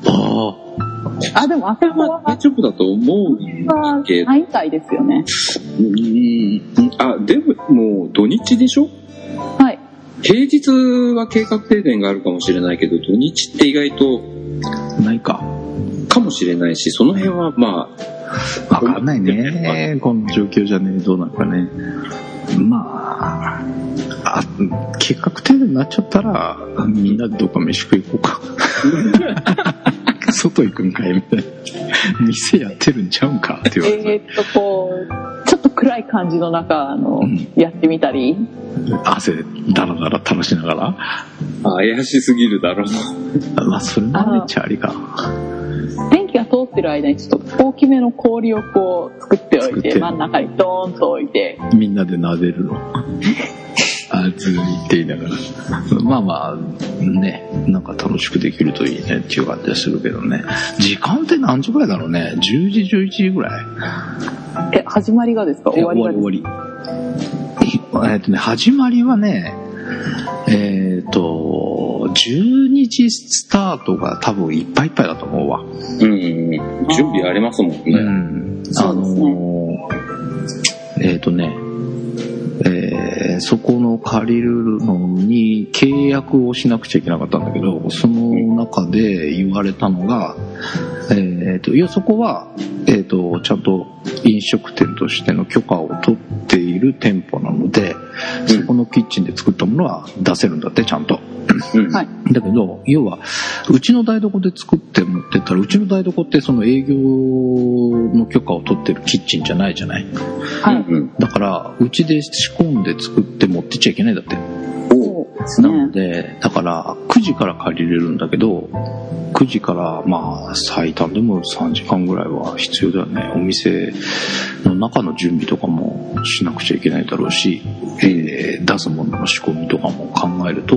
Speaker 3: あ
Speaker 2: ば。あ、でもあそこ
Speaker 1: まあ
Speaker 2: は、
Speaker 1: 大丈夫だと思うけど。
Speaker 2: ないみたいですよね。
Speaker 1: うんあ、でももう土日でしょ？
Speaker 2: はい。
Speaker 1: 平日は計画停電があるかもしれないけど、土日って意外と
Speaker 3: あ、ないか。
Speaker 1: かもしれないし、その辺はま
Speaker 3: わかんないね。この状況じゃね、どうなるかね。まあ、あ、計画停電になっちゃったら、みんなでどっか飯食い行こうか。外行くんかいみたいな。店やってるんちゃうんかって言われて。
Speaker 2: えーっと、こう、ちょっと暗い感じの中、あの、
Speaker 3: うん
Speaker 2: やってみたり？
Speaker 3: 汗だらだら垂らしながら？
Speaker 1: あ、怪しすぎるだろう。
Speaker 3: まあ、それもめっちゃありか。
Speaker 2: 電気が通ってる間にちょっと大きめの氷をこう作っておいて、真ん中にドーンと置いて、
Speaker 3: みんなで撫でるの。暑いって言いながら。まあまあ、ね、なんか楽しくできるといいねっていう感じはするけどね。時間って何時ぐらいだろうね ?10 時、11時ぐらい？
Speaker 2: え、始まりがですか？終わりがですか？
Speaker 3: 終わり。えっとね、始まりはね、えっ、と、12時スタートが多分いっぱいいっぱいだと思うわ。
Speaker 1: うん。準備ありますもんね。
Speaker 3: うん。あ
Speaker 2: そうですね
Speaker 3: のーえっ、とね、えそこの借りるのに契約をしなくちゃいけなかったんだけど、その中で言われたのが、えっ、と、いや、そこは、えっ、と、ちゃんと飲食店としての許可を取っている店舗なので、
Speaker 1: うん
Speaker 3: そこのキッチンで作ったものは出せるんだって、ちゃんと。
Speaker 1: うん。
Speaker 2: はい。
Speaker 3: だけど、要は、うちの台所で作って持ってったら、うちの台所ってその営業の許可を取ってるキッチンじゃないじゃない。
Speaker 2: はい。
Speaker 1: うん。
Speaker 3: だから、うちで仕込んで作って持ってっちゃいけないんだって。
Speaker 2: そうです
Speaker 3: なの
Speaker 2: ね。
Speaker 3: で、だから、9時から借りれるんだけど、9時から、まあ、最短でも3時間ぐらいは必要だよね。お店の中の準備とかもしなくちゃいけないだろうし、えー出すものの仕込みとかも考えると、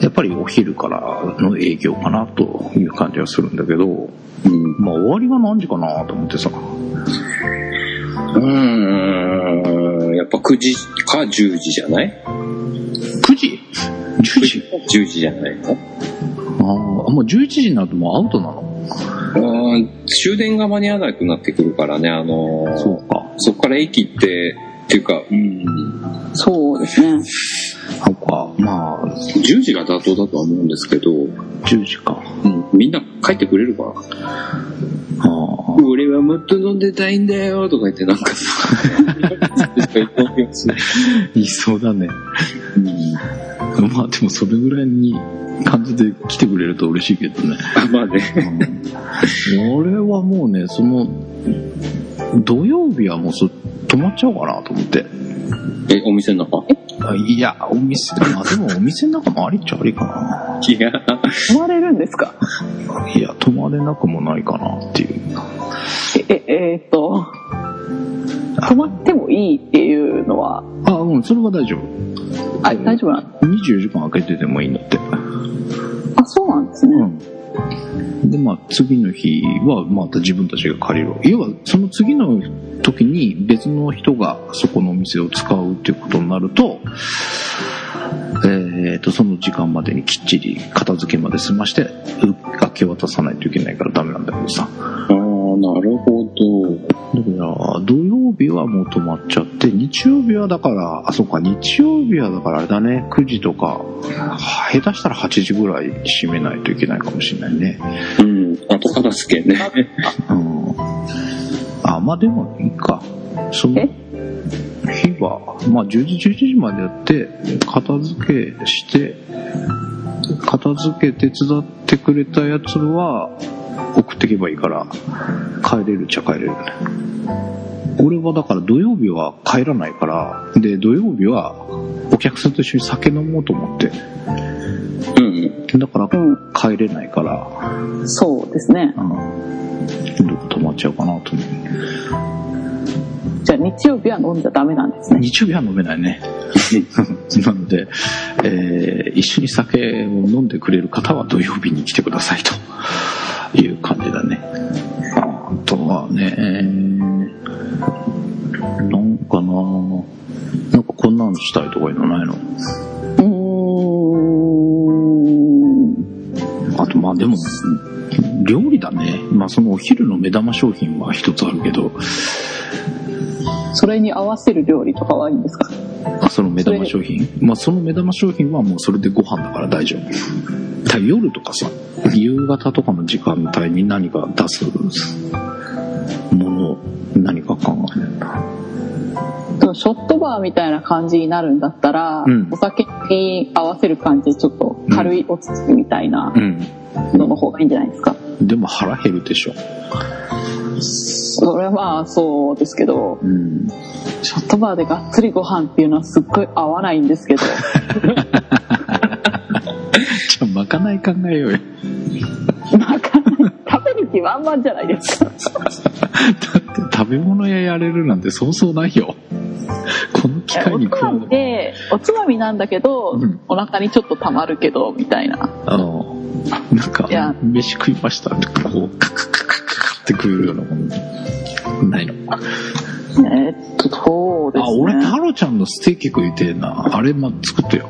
Speaker 3: やっぱりお昼からの営業かなという感じはするんだけど、
Speaker 1: うん。
Speaker 3: まあ終わりが何時かなと思ってさ。
Speaker 1: うん。やっぱ9時か10時じゃない
Speaker 3: ？9時 ?10 時
Speaker 1: ?10 時じゃないの？
Speaker 3: ああ、もう11時になるともうアウトなの？
Speaker 1: うん。終電が間に合わなくなってくるからね、あのー
Speaker 3: そうか。
Speaker 1: そこから駅って、っていうか、うん。
Speaker 2: そうですね。
Speaker 3: そうか。まあ、
Speaker 1: 10時が妥当だとは思うんですけど、
Speaker 3: 10時か。
Speaker 1: うん、みんな帰ってくれるか？な
Speaker 3: ああ。
Speaker 1: 俺はもっと飲んでたいんだよとか言ってなんかさ、
Speaker 3: いそうだね。まあでもそれぐらいに感じで来てくれると嬉しいけどね。
Speaker 1: あまあね。
Speaker 3: 俺はもうね、その、土曜日はもうそ泊まっちゃおうかなと思って。
Speaker 1: え、お店の中？
Speaker 3: あいや、お店、まあでもお店の中もありっちゃありか
Speaker 1: いや、
Speaker 2: 泊まれるんですか？
Speaker 3: な。いや、泊まれなくもないかなっていう。
Speaker 2: え、え、えーっと、泊まってもいいっていうのは、
Speaker 3: あ、うん、それは大丈夫。
Speaker 2: あ、大丈夫なん
Speaker 3: 24時間空けててもいいんだって。
Speaker 2: あ、そうなんですね。
Speaker 3: うん。で、まあ、次の日はまた自分たちが借りる。要は、その次の時に別の人がそこのお店を使うっていうことになると、えっ、と、その時間までにきっちり片付けまで済まして、う明け渡さないといけないからダメなんだけどさ。
Speaker 1: ああ、なるほど。
Speaker 3: だから、土曜日はもう止まっちゃって、日曜日はだから、あ、そっか、日曜日はだからあれだね、9時とか、下手したら8時ぐらい閉めないといけないかもしれないね。
Speaker 1: うん、後片付けね。
Speaker 3: うん。あ、まあでもいいか。その
Speaker 2: え？
Speaker 3: 日は、まあ10時、11時までやって、片付けして、片付け手伝ってくれたやつは、送ってけばいいから、帰れるっちゃ帰れるね。俺はだから土曜日は帰らないから、で、土曜日はお客さんと一緒に酒飲もうと思って、
Speaker 1: うん。
Speaker 3: だから
Speaker 2: うん。
Speaker 3: 帰れないから、
Speaker 2: そうですね。
Speaker 3: うん。どこ泊まっちゃうかなと思う。
Speaker 2: じゃあ日曜日は飲んじゃダメなんですね。
Speaker 3: 日曜日は飲めないね。なので、えー一緒に酒を飲んでくれる方は土曜日に来てくださいという感じだね。あとはね、えーなんかななんかこんなのしたいとかいうのないの？
Speaker 2: うーん。
Speaker 3: あとまあでも、料理だね。まあそのお昼の目玉商品は一つあるけど、
Speaker 2: それに合わせる料理とかはいいんですか？
Speaker 3: あその目玉商品？まあその目玉商品はもうそれでご飯だから大丈夫。夜とかさ、夕方とかの時間帯に何か出すものを何か考えない
Speaker 2: ショットバーみたいな感じになるんだったら、
Speaker 3: うん
Speaker 2: お酒に合わせる感じでちょっと軽いおつつみたいな
Speaker 3: うん。
Speaker 2: のの方がいいんじゃないですか？
Speaker 3: でも腹減るでしょ。
Speaker 2: それはまあそうですけど、
Speaker 3: うん。
Speaker 2: ショットバーでがっつりご飯っていうのはすっごい合わないんですけど、
Speaker 3: じゃあまかない考えようよ。
Speaker 2: なかなか食べる気満々じゃないですか。
Speaker 3: だって食べ物屋やれるなんてそうそうないよ。この機会に食わ
Speaker 2: おつまみで、おつまみなんだけど、
Speaker 3: うん
Speaker 2: お腹にちょっと溜まるけど、みたいな。
Speaker 3: あの、なんか飯食いましたって、こう、カクカって食えるようなもの、ないの？
Speaker 2: えーっと、そうです
Speaker 3: あ、
Speaker 2: ね。
Speaker 3: 俺、タロちゃんのステーキ食いてえな。あれ、ま、作ってよ。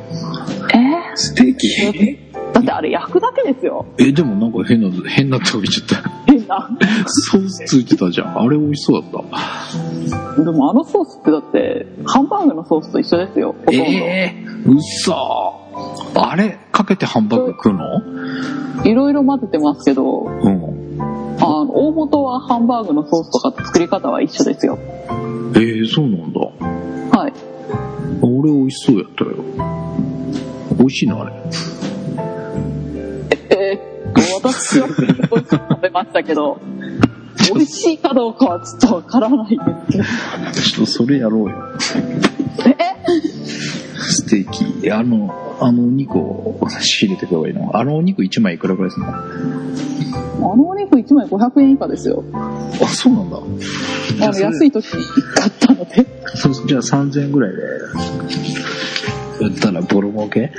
Speaker 2: え？
Speaker 1: ステーキ？
Speaker 2: ーだってあれ焼くだけですよ。
Speaker 3: え、でもなんか変な、変なとこ言っちゃった。
Speaker 2: 変な。
Speaker 3: ソースついてたじゃん。あれ美味しそうだった。
Speaker 2: でもあのソースってだって、ハンバーグのソースと一緒ですよ。ほとんど。
Speaker 3: えー、うそあれかけてハンバーグ食うの？
Speaker 2: いろいろ混ぜてますけど、
Speaker 3: うん。
Speaker 2: あの、大元はハンバーグのソースとか作り方は一緒ですよ。
Speaker 3: えー、そうなんだ。
Speaker 2: はい。
Speaker 3: 俺美味しそうやったよ。美味しいのあれ。
Speaker 2: えーっと、私は美味しく食べましたけど、美味しいかどうかはちょっとわからないんですけど。
Speaker 3: ちょっとそれやろうよ。
Speaker 2: え？
Speaker 3: ステーキ。あの、あのお肉を仕入れてくればいいの？あのお肉1枚いくらぐらいするの？あ、
Speaker 2: あのお肉1枚500円以下ですよ。
Speaker 3: そうなんだ。
Speaker 2: あの、安い時に買ったので。
Speaker 3: そうじゃあ3000円ぐらいで。売ったらボロ儲け？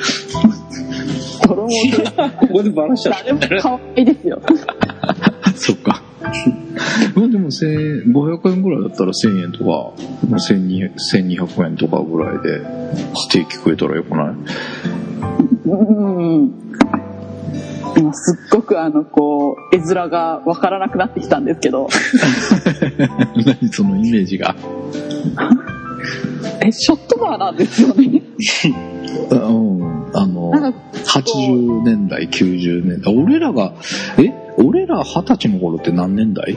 Speaker 2: 泥棒で
Speaker 1: ここでバラしちゃっ
Speaker 2: 誰も買わないですよ。
Speaker 3: そっか。まあでも1000 500円ぐらいだったら1000円とか、1200 1200円とかぐらいでステーキ食えたらよくない？
Speaker 2: うん。今すっごくあの、こう、絵面がわからなくなってきたんですけど、
Speaker 3: 何そのイメージが？
Speaker 2: え、ショットバーなんですよね。
Speaker 3: うん。あの、
Speaker 2: なんか、
Speaker 3: 80年代、90年代。俺らが、え？俺ら二十歳の頃って何年代？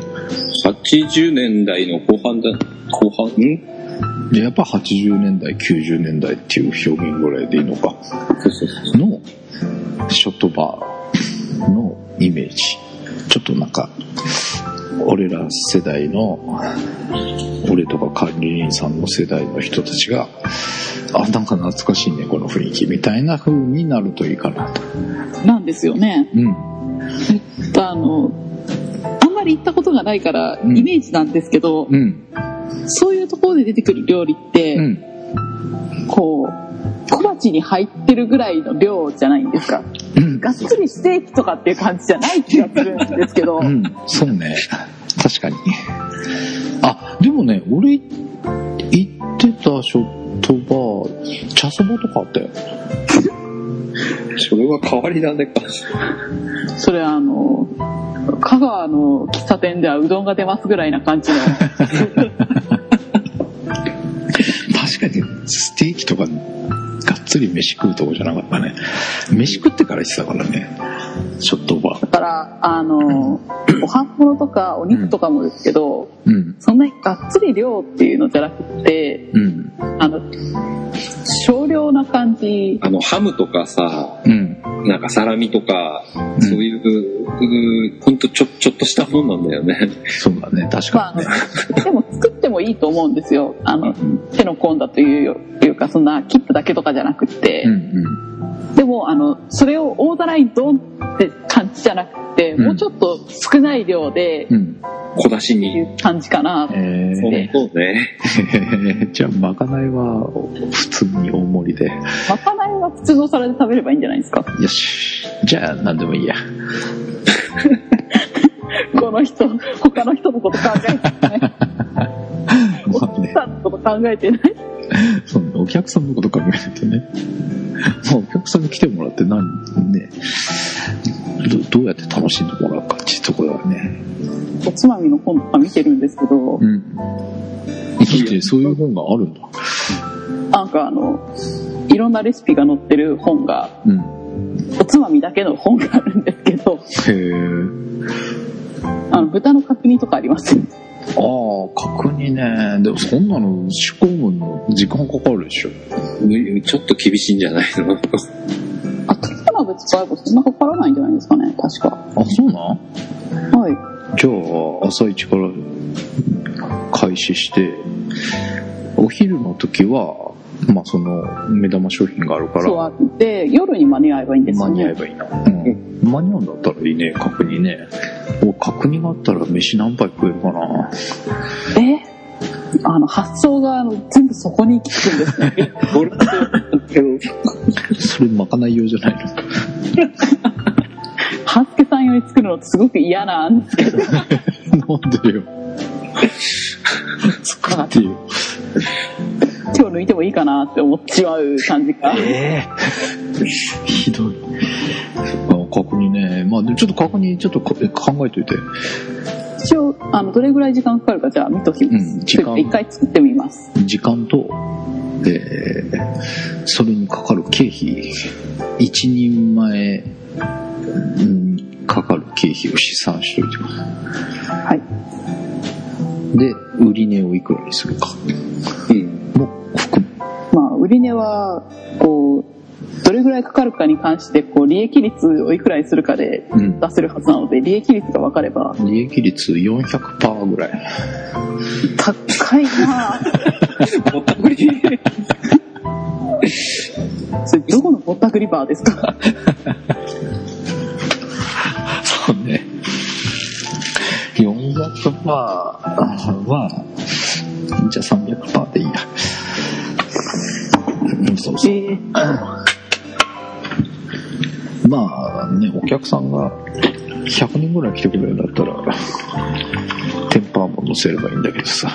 Speaker 1: た。80年代の後半だ、後半？ん？
Speaker 3: やっぱ80年代、90年代っていう表現ぐらいでいいのか。
Speaker 1: そうそうそう。
Speaker 3: の、ショットバーのイメージ。ちょっとなんか、俺ら世代の、俺とか管理人さんの世代の人たちが、あ、なんか懐かしいね、この雰囲気みたいな風になるといいかなと。
Speaker 2: なんですよね。
Speaker 3: うん。
Speaker 2: あの、あんまり行ったことがないから、
Speaker 3: うん
Speaker 2: イメージなんですけど、
Speaker 3: うん。
Speaker 2: そういうところで出てくる料理って、
Speaker 3: うん。
Speaker 2: こう、小鉢に入ってるぐらいの量じゃないんですか。
Speaker 3: うん。
Speaker 2: がっつりステーキとかっていう感じじゃない気がするんですけど、
Speaker 3: うん。そうね。確かに。あ、でもね、俺、行ってたショットバー、茶そばとかあったよ。
Speaker 1: それは変わり種か。
Speaker 2: それあの、香川の喫茶店ではうどんが出ますぐらいな感じの、
Speaker 3: 確かに、ステーキとか、つり飯食うとこじゃなかったね。飯食ってから行ってたからね。ショットバー。
Speaker 2: だから、あの、ご飯物とかお肉とかもですけど、
Speaker 3: うん。
Speaker 2: そんなにがっつり量っていうのじゃなくって、
Speaker 3: うん。
Speaker 2: あの、少量な感じ、
Speaker 1: あの、ハムとかさ、
Speaker 3: うん。
Speaker 1: なんかサラミとか、
Speaker 3: ん
Speaker 1: そういう、うほんとちょ、ちょっとしたもんなんだよね。
Speaker 3: そうだね、確
Speaker 2: まあ
Speaker 3: かにね。
Speaker 2: あの、でも作ってもいいと思うんですよ。あの、手の込んだというよいうか、そんな切っただけとかじゃなくって、
Speaker 3: うん
Speaker 2: でももあのそれを大皿にドンって感じじゃなくて、
Speaker 3: うん
Speaker 2: もうちょっと少ない量で
Speaker 3: うん。
Speaker 1: 小出し
Speaker 2: ってい
Speaker 1: に。
Speaker 2: う感じかな、
Speaker 3: え
Speaker 1: そう
Speaker 2: で
Speaker 1: そうね。
Speaker 3: ー、じゃあ、まかないは普通に大盛りで。
Speaker 2: まかないは普通のお皿で食べればいいんじゃないですか？
Speaker 3: よし。じゃあ、なんでもいいや。
Speaker 2: この人他の人のこと考えてないお客さんのこと考えてない
Speaker 3: そうね、お客さんのこと考えないとね。まあ、お客さんに来てもらって何、ね、どどうやって楽しんでもらうかっていうところはね。
Speaker 2: おつまみの本とか見てるんですけど、
Speaker 3: うん。そういう本があるんだ。
Speaker 2: なんかあのいろんなレシピが載ってる本が
Speaker 3: うん。
Speaker 2: おつまみだけの本があるんですけど
Speaker 3: へえ。
Speaker 2: あの豚の角煮とかあります。
Speaker 3: ああ、角煮ね。でもそんなの仕込むの時間かかるでしょ。
Speaker 1: ちょっと厳しいんじゃないの？
Speaker 2: あ溶き卵使えばそんなかからないんじゃないですかね。確か。
Speaker 3: あ、そうなん
Speaker 2: はい。
Speaker 3: じゃあ、朝一から開始して、お昼の時は、まあその目玉商品があるから、
Speaker 2: そうあって夜に間に合えばいいんですよ
Speaker 3: 間に合え
Speaker 2: ね
Speaker 3: ばいいな。うん。間に合うんだったらいいね、角煮ね。お角煮があったら飯何杯食えるかな。
Speaker 2: え？あの発想が全部そこに効くんですね
Speaker 3: それまかない用じゃないの。
Speaker 2: ハスケさん用に作るのってすごく嫌なんですけど
Speaker 3: なんでよ。作ってよ。
Speaker 2: 手を抜いてもいいかなって思ってしまう感じが
Speaker 3: ええひどい。あ角煮ね。まあちょっと角煮ちょっとこ考えといて。
Speaker 2: 一応あのどれぐらい時間かかるかじゃあ見ときます、
Speaker 3: うん時間
Speaker 2: 一回作ってみます
Speaker 3: 時間と、えーそれにかかる経費、一人前にかかる経費を試算しといてくださ
Speaker 2: はい
Speaker 3: い。で、売り値をいくらにするか
Speaker 1: うん。
Speaker 3: も含む。
Speaker 2: まあ売り値はこうどれぐらいかかるかに関してこう利益率をいくらにするかで
Speaker 3: うん。
Speaker 2: 出せるはずなので利益率が分かれば
Speaker 3: 利益率400%ぐらい。
Speaker 2: 高いなぁ
Speaker 1: ぼったくり。
Speaker 2: それどこのぼったくりバーですか？
Speaker 3: そうね。400%は、じゃあ300%でいいや。そうそう。
Speaker 2: え
Speaker 3: まあね、お客さんが100人ぐらい来てくれるんだったら、テンパーも乗せればいいんだけどさ。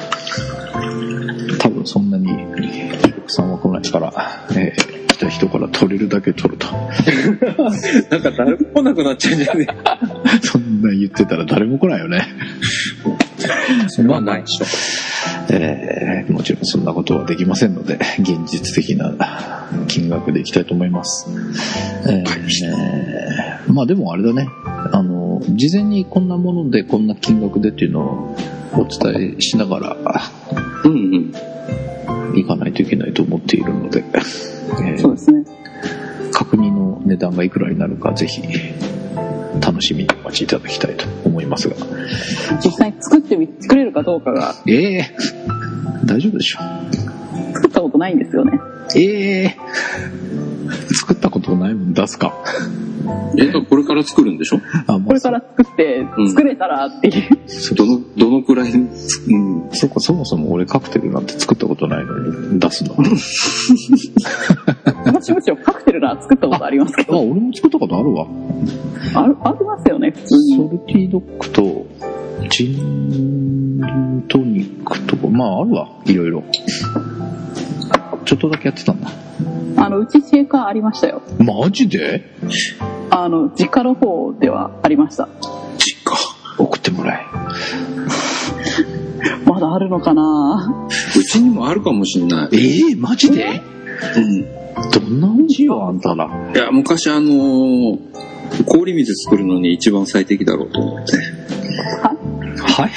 Speaker 3: 多分そんなにお客さんは来ないから、えーた人から取れるだけ取ると。
Speaker 1: なんか誰も来なくなっちゃうんじゃね
Speaker 3: そんな言ってたら誰も来ないよね。
Speaker 1: それはないでしょ。
Speaker 3: えーもちろんそんなことはできませんので、現実的な金額でいきたいと思います。えーまあでもあれだね、あの、事前にこんなものでこんな金額でっていうのをお伝えしながら
Speaker 1: うんうん。
Speaker 3: いかないといけないと思っているので、えー
Speaker 2: そうですね
Speaker 3: 確認の値段がいくらになるかぜひ楽しみにお待ちいただきたいと思いますが。
Speaker 2: 実際に作ってみ作れるかどうかが
Speaker 3: ええ大丈夫でしょ。
Speaker 2: 作ったことないんですよね
Speaker 3: ええ作ったことないもん出すか。
Speaker 1: え、これから作るんでしょ？
Speaker 3: あ、もう
Speaker 2: これから作って
Speaker 1: うん
Speaker 2: 作れたらっていう、
Speaker 1: どの、どのくらい、うん。
Speaker 3: そっか、そもそも俺カクテルなんて作ったことないのに出すの。
Speaker 2: 私むしろカクテルなら作ったことありますけ
Speaker 3: あ、
Speaker 2: ど
Speaker 3: 俺も作ったことあるわ。
Speaker 2: あるありますよね普通
Speaker 3: ソ
Speaker 2: に
Speaker 3: ルティドッグと、ジントニックとか、まああるわ、いろいろ。ちょっとだけやってたんだ。
Speaker 2: あのうちシェーカーありましたよ
Speaker 3: マジで？
Speaker 2: あの実家の方ではありました
Speaker 1: 実家？
Speaker 3: 送ってもらえ。
Speaker 2: まだあるのかな？
Speaker 1: うちにもあるかもしんない。
Speaker 3: ええマジで？
Speaker 1: うん。
Speaker 3: どんな味よ、あんたら。
Speaker 1: いや、昔あのー氷水作るのに一番最適だろうと思って。
Speaker 3: は？い？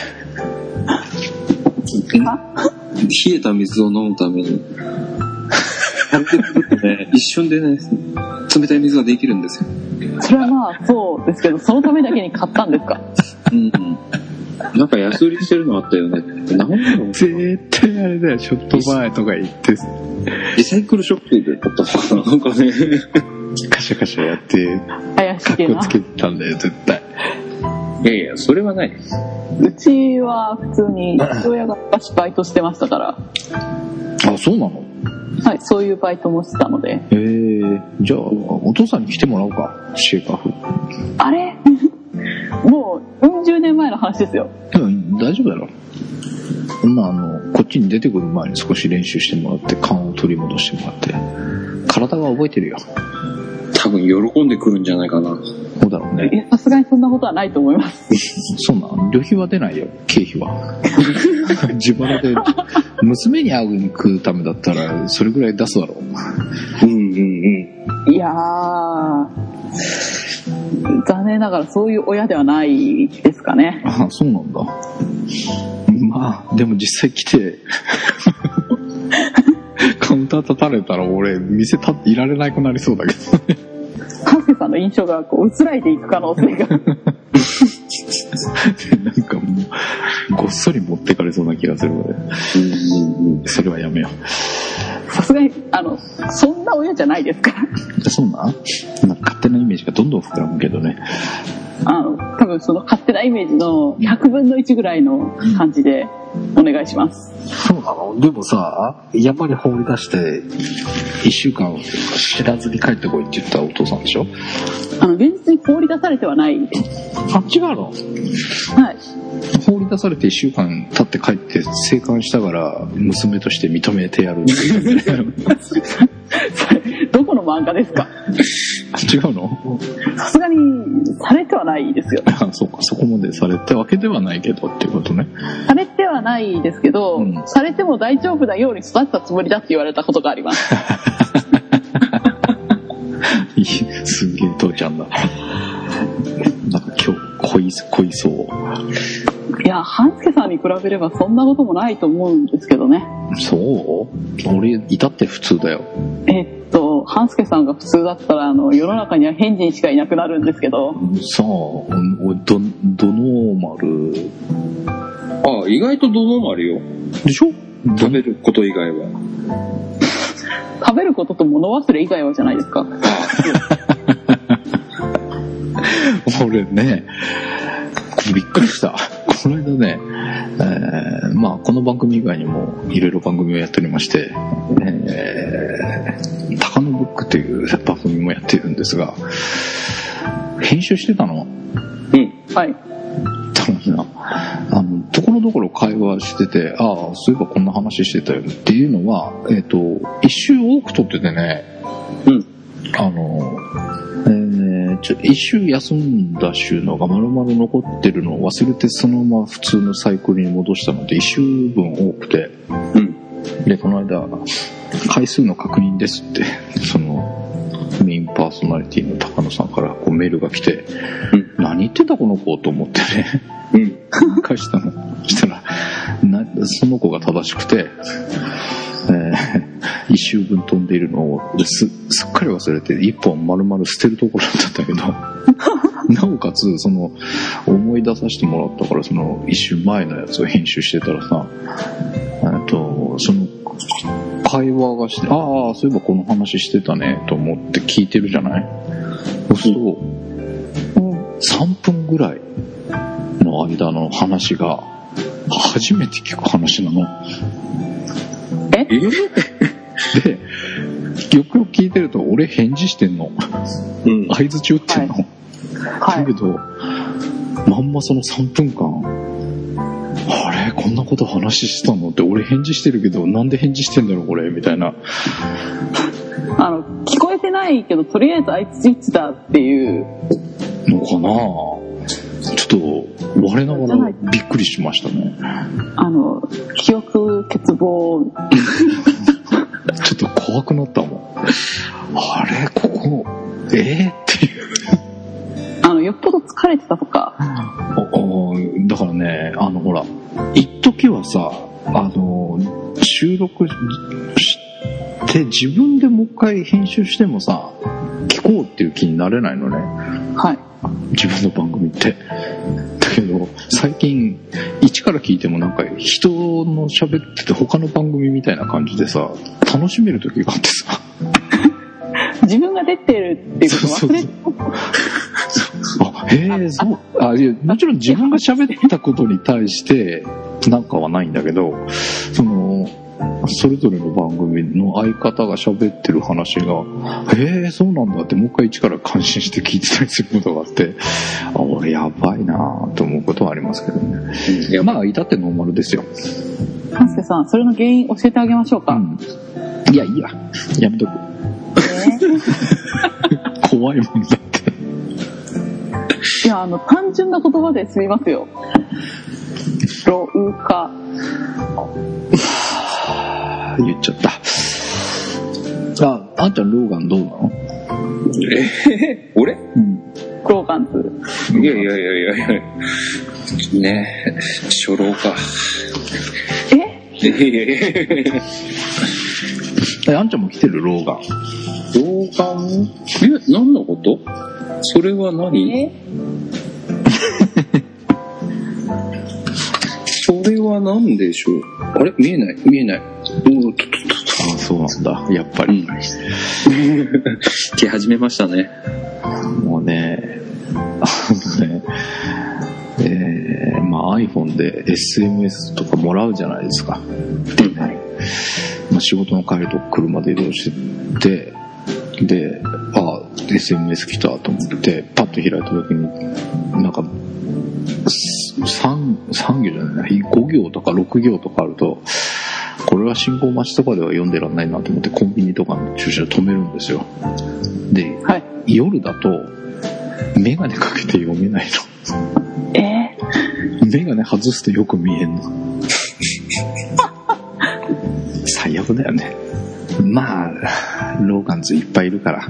Speaker 1: 冷えた水を飲むために。一瞬でね、冷たい水ができるんですよ。
Speaker 2: それはまあそうですけどそのためだけに買ったんですか？
Speaker 1: うん。なんか安売りしてるのあったよね。なんだろう
Speaker 3: 絶対あれだよ、ちょっと前とか言って。
Speaker 1: リサイクルショップで買ったのかななんかね。
Speaker 3: カシャカシャやって、
Speaker 2: 怪しげ
Speaker 3: つ。けてたんだよ、絶対。
Speaker 1: いやいや、それはないです。
Speaker 2: うちは普通に父親が昔バイトしてましたから、
Speaker 3: あ、そうなの？
Speaker 2: はい、そういうバイトもしてたので、
Speaker 3: へえじゃあ、お父さんに来てもらおうか、シェイカフ。
Speaker 2: あれ？もう、うん十年前の話ですよ。
Speaker 3: でも大丈夫だろ。まあ、あの、こっちに出てくる前に少し練習してもらって、勘を取り戻してもらって。体が覚えてるよ。
Speaker 1: 多分喜んでくるんじゃないかな。
Speaker 3: そうだろうね。
Speaker 2: さすがにそんなことはないと思います。
Speaker 3: そうなん、旅費は出ないよ、経費は。自腹で、娘に会うに食うためだったら、それぐらい出すだろう。
Speaker 1: うんうんうん。
Speaker 2: いやー、残念ながらそういう親ではないですかね。
Speaker 3: あそうなんだ。まあ、でも実際来て、カウンター立たれたら俺、店立っていられなくなりそうだけどね。
Speaker 2: ハンセさんの印象がこう薄らいでいく可能性が。
Speaker 3: なんかもう、ごっそり持ってかれそうな気がするので、
Speaker 1: うんうんうん。
Speaker 3: それはやめよ
Speaker 2: さすがに、あの、そんな親じゃないですから。
Speaker 3: う。そうな？んなんか勝手なイメージがどんどん膨らむけどね。
Speaker 2: あの、多分その勝手なイメージの100分の1ぐらいの感じでお願いします。
Speaker 3: そうなの？でもさ、山に放り出して、一週間知らずに帰ってこいって言ったお父さんでしょ？
Speaker 2: あの、現実に放り出されてはないです。
Speaker 3: あ、違うの？
Speaker 2: はい。
Speaker 3: 放り出されて一週間経って帰って生還したから、娘として認めてやるって
Speaker 2: 漫画ですか？
Speaker 3: 違うの？
Speaker 2: さすがにされてはないですよ。
Speaker 3: あそうか、そこまでされたわけではないけどっていうことね。
Speaker 2: されてはないですけど、
Speaker 3: うん
Speaker 2: されても大丈夫なように育ったつもりだって言われたことがあります。
Speaker 3: いいすんげえ父ちゃんだ。なんか今日、恋、恋そう。
Speaker 2: いや、半助さんに比べればそんなこともないと思うんですけどね。
Speaker 3: そう？俺、いたって普通だよ。
Speaker 2: え半助さんが普通だったら、あの、世の中には変人しかいなくなるんですけど、
Speaker 3: さあ、おど、どノーマル
Speaker 1: ああ、意外とドドもあるよ。
Speaker 3: でしょ？
Speaker 1: 食べること以外は。
Speaker 2: 食べることと物忘れ以外はじゃないですか。
Speaker 3: 俺ね、びっくりした。この間ね、えーまあ、この番組以外にもいろいろ番組をやっておりまして、えー、高野ブックという番組もやっているんですが、編集してたの
Speaker 1: うん。
Speaker 2: はい。
Speaker 3: たな、あの、ところどころ会話してて、ああ、そういえばこんな話してたよっていうのは、えっ、と、一周多く撮っててね、
Speaker 1: うん。
Speaker 3: あの、えー、ちょ、一周休んだ週のが丸々残ってるのを忘れてそのまま普通のサイクルに戻したので、一周分多くて、
Speaker 1: うん。
Speaker 3: で、この間、回数の確認ですって、その、メインパーソナリティの高野さんからこうメールが来て、
Speaker 1: うん
Speaker 3: 何言ってたこの子と思ってね、
Speaker 1: うん。
Speaker 3: 返したの。そしたら、な、その子が正しくて、えー一周分飛んでいるのをすすっかり忘れて一本丸々捨てるところだったんだけど、なおかつ、その、思い出させてもらったから、その、一周前のやつを編集してたらさ、えっと、その、会話がして、ああ、そういえばこの話してたね、と思って聞いてるじゃない？そうすると、
Speaker 2: うん。
Speaker 3: 3分ぐらいの間の話が初めて聞く話なの。
Speaker 2: え
Speaker 1: え？
Speaker 3: で、よくよく聞いてると俺返事してんの。
Speaker 1: うん。
Speaker 3: 合図中ってんの。
Speaker 2: はい
Speaker 3: だけ。ど、まんまその3分間、あれ？こんなこと話してたの？って俺返事してるけど、なんで返事してんだろうこれ？みたいな。
Speaker 2: あの、聞こえてないけど、とりあえずあいついつだっていう、
Speaker 3: のかな？ちょっと、我ながらびっくりしましたね。
Speaker 2: あの、記憶欠乏、
Speaker 3: ちょっと怖くなったもん。あれ？ここ、え？ー、っていう。
Speaker 2: あの、よっぽど疲れてたとか、
Speaker 3: おおだからね、あのほら、一時はさ、あの、収録して自分でもう一回編集してもさ、聞こうっていう気になれないのね。
Speaker 2: はい。
Speaker 3: 自分の番組って。だけど、最近、一から聞いてもなんか人の喋ってて他の番組みたいな感じでさ、楽しめる時があってさ、
Speaker 2: 自分が出てるっていうこと忘れて
Speaker 3: あ、へえ、そう。あ、いや、もちろん自分が喋ったことに対して、なんかはないんだけど、その、それぞれの番組の相方が喋ってる話が、へえ、そうなんだって、もう一回一から感心して聞いてたりすることがあって、あ、俺やばいなぁと思うことはありますけどね。
Speaker 1: いや、ま
Speaker 3: まあ、いたってノーマルですよ。
Speaker 2: 半助さん、それの原因教えてあげましょうか。
Speaker 3: うん。いや、いいや。やめとく。怖いもんだ。
Speaker 2: いや、あの、単純な言葉で済みますよ。老化。
Speaker 3: 言っちゃった。あ、あんちゃん、ローガンどうなの？
Speaker 1: え 俺？
Speaker 3: うん。
Speaker 2: ローガンズ。
Speaker 1: いやいやいやいやいや。ねえ、初老か。
Speaker 2: え？
Speaker 1: いやいやいやいや
Speaker 3: え、あんちゃんも来てるローガン。
Speaker 1: 老眼え、何のこと？それは何？
Speaker 2: え？
Speaker 1: それは何でしょう？あれ？見えない？見えない。
Speaker 3: あ、そうなんだ。やっぱり。
Speaker 1: 来始めましたね。
Speaker 3: もうね、あのね、えー、まあ iPhone で SMS とかもらうじゃないですか。まあ、仕事の帰りと車で移動してて、で、あ、SMS 来たと思って、パッと開いた時に、なんか、3、三行じゃないな、5行とか6行とかあると、これは信号待ちとかでは読んでらんないなと思ってコンビニとかの駐車場止めるんですよ。で、
Speaker 2: はい。
Speaker 3: 夜だと、メガネかけて読めないの。メガネ外すとよく見えんの。最悪だよね。まあ、ローガンズいっぱいいるから。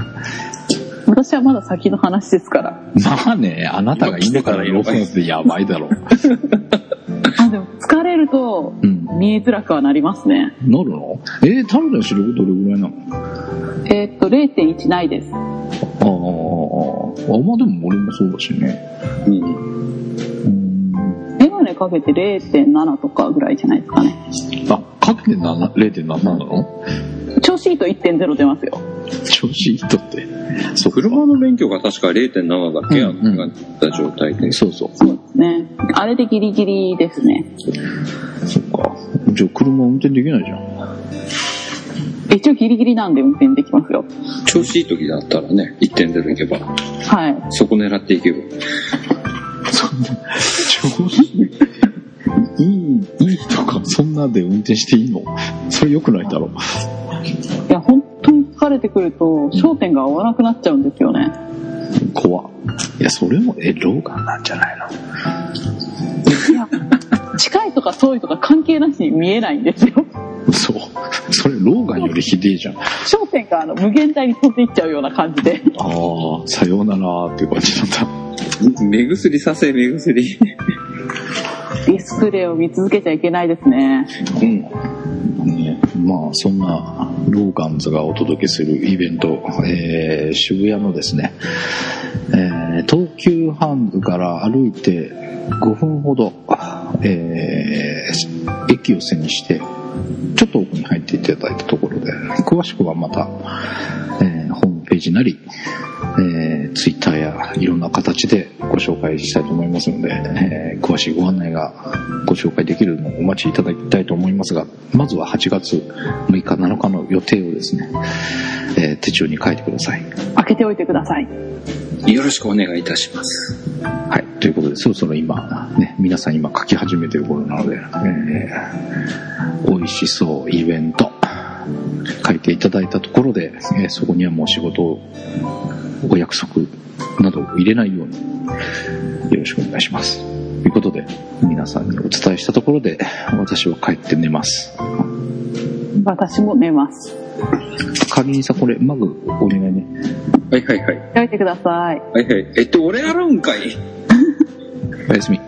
Speaker 2: 私はまだ先の話ですから。
Speaker 3: まあね、あなたが今からローガンズでやばいだろう。
Speaker 2: あ、でも疲れると
Speaker 3: うん。
Speaker 2: 見えづらくはなりますね。
Speaker 3: なるの？えー、タルの視力どれぐらいなの？
Speaker 2: えーっと、0.1ないです。
Speaker 3: ああ、あまあでも俺もそうだしね。
Speaker 1: うん。
Speaker 3: うん。
Speaker 2: メガネかけて0.7とかぐらいじゃないですかね。
Speaker 3: あ、かけて7 0.7なの？
Speaker 2: 調子いいと1.0出ますよ。
Speaker 3: 調子いいとって。そうか
Speaker 1: 車の免許が確か0.7だけ？あった状態で。
Speaker 3: そうそう。
Speaker 2: そうですね。あれでギリギリですね。
Speaker 3: そっか。じゃあ車運転できないじゃん。
Speaker 2: 一応ギリギリなんで運転できますよ。
Speaker 1: 調子いい時だったらね、1.0いけば、
Speaker 2: はい。
Speaker 1: そこ狙っていけば。
Speaker 3: そんな、調子いい、いいとか、そんなで運転していいの？それ良くないだろ。
Speaker 2: いや、本当に疲れてくると、焦点が合わなくなっちゃうんですよね。
Speaker 3: 怖いや、それも、え、ローガンなんじゃないの？
Speaker 2: いや、近いとか遠いとか関係なしに見えないんですよ。
Speaker 3: そう。それ、ローガンよりひでえじゃん。あ
Speaker 2: 焦点があの無限大に飛んでいっちゃうような感じで。
Speaker 3: あ、さようならーっていう感じなんだ。
Speaker 1: 目薬させ、目薬。
Speaker 2: ディスプレイを見続けちゃいけないですね。
Speaker 1: うん。
Speaker 3: まあそんなローガンズがお届けするイベント、えー渋谷のですね、えー東急ハンズから歩いて5分ほど、えー駅を背にしてちょっと奥に入っていただいたところで詳しくはまた、えーホームページなり、えー、ツイッターやいろんな形でご紹介したいと思いますので、えー詳しいご案内がご紹介できるのをお待ちいただきたいと思いますが、まずは8月6日7日の予定をですね、えー手帳に書いてください。
Speaker 2: 開けておいてください。
Speaker 1: よろしくお願いいたします。
Speaker 3: はい。ということで、そろそろ今、ね、皆さん今書き始めてる頃なので、えー美味しそうイベント、書いていただいたところで、えーそこにはもう仕事を、お約束などを入れないように、よろしくお願いします。ということで、皆さんにお伝えしたところで、私は帰って寝ます。
Speaker 2: 私も寝ます。
Speaker 3: 仮にさ、これ、マグ、お願いね。
Speaker 1: はいはいはい。
Speaker 2: 開いてください。
Speaker 1: はいはい。えっと、俺やるんかい？
Speaker 3: おやすみ。
Speaker 1: は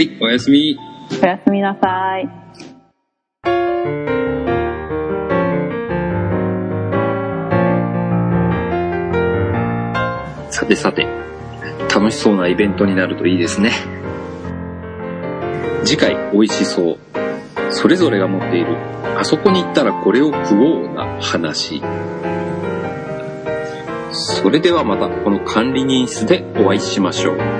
Speaker 1: い、おやすみ。
Speaker 2: おやすみなさい。
Speaker 1: てさて、楽しそうなイベントになるといいですね。次回、美味しそう。それぞれが持っている、あそこに行ったらこれを食おうな話。それではまたこの管理人室でお会いしましょう。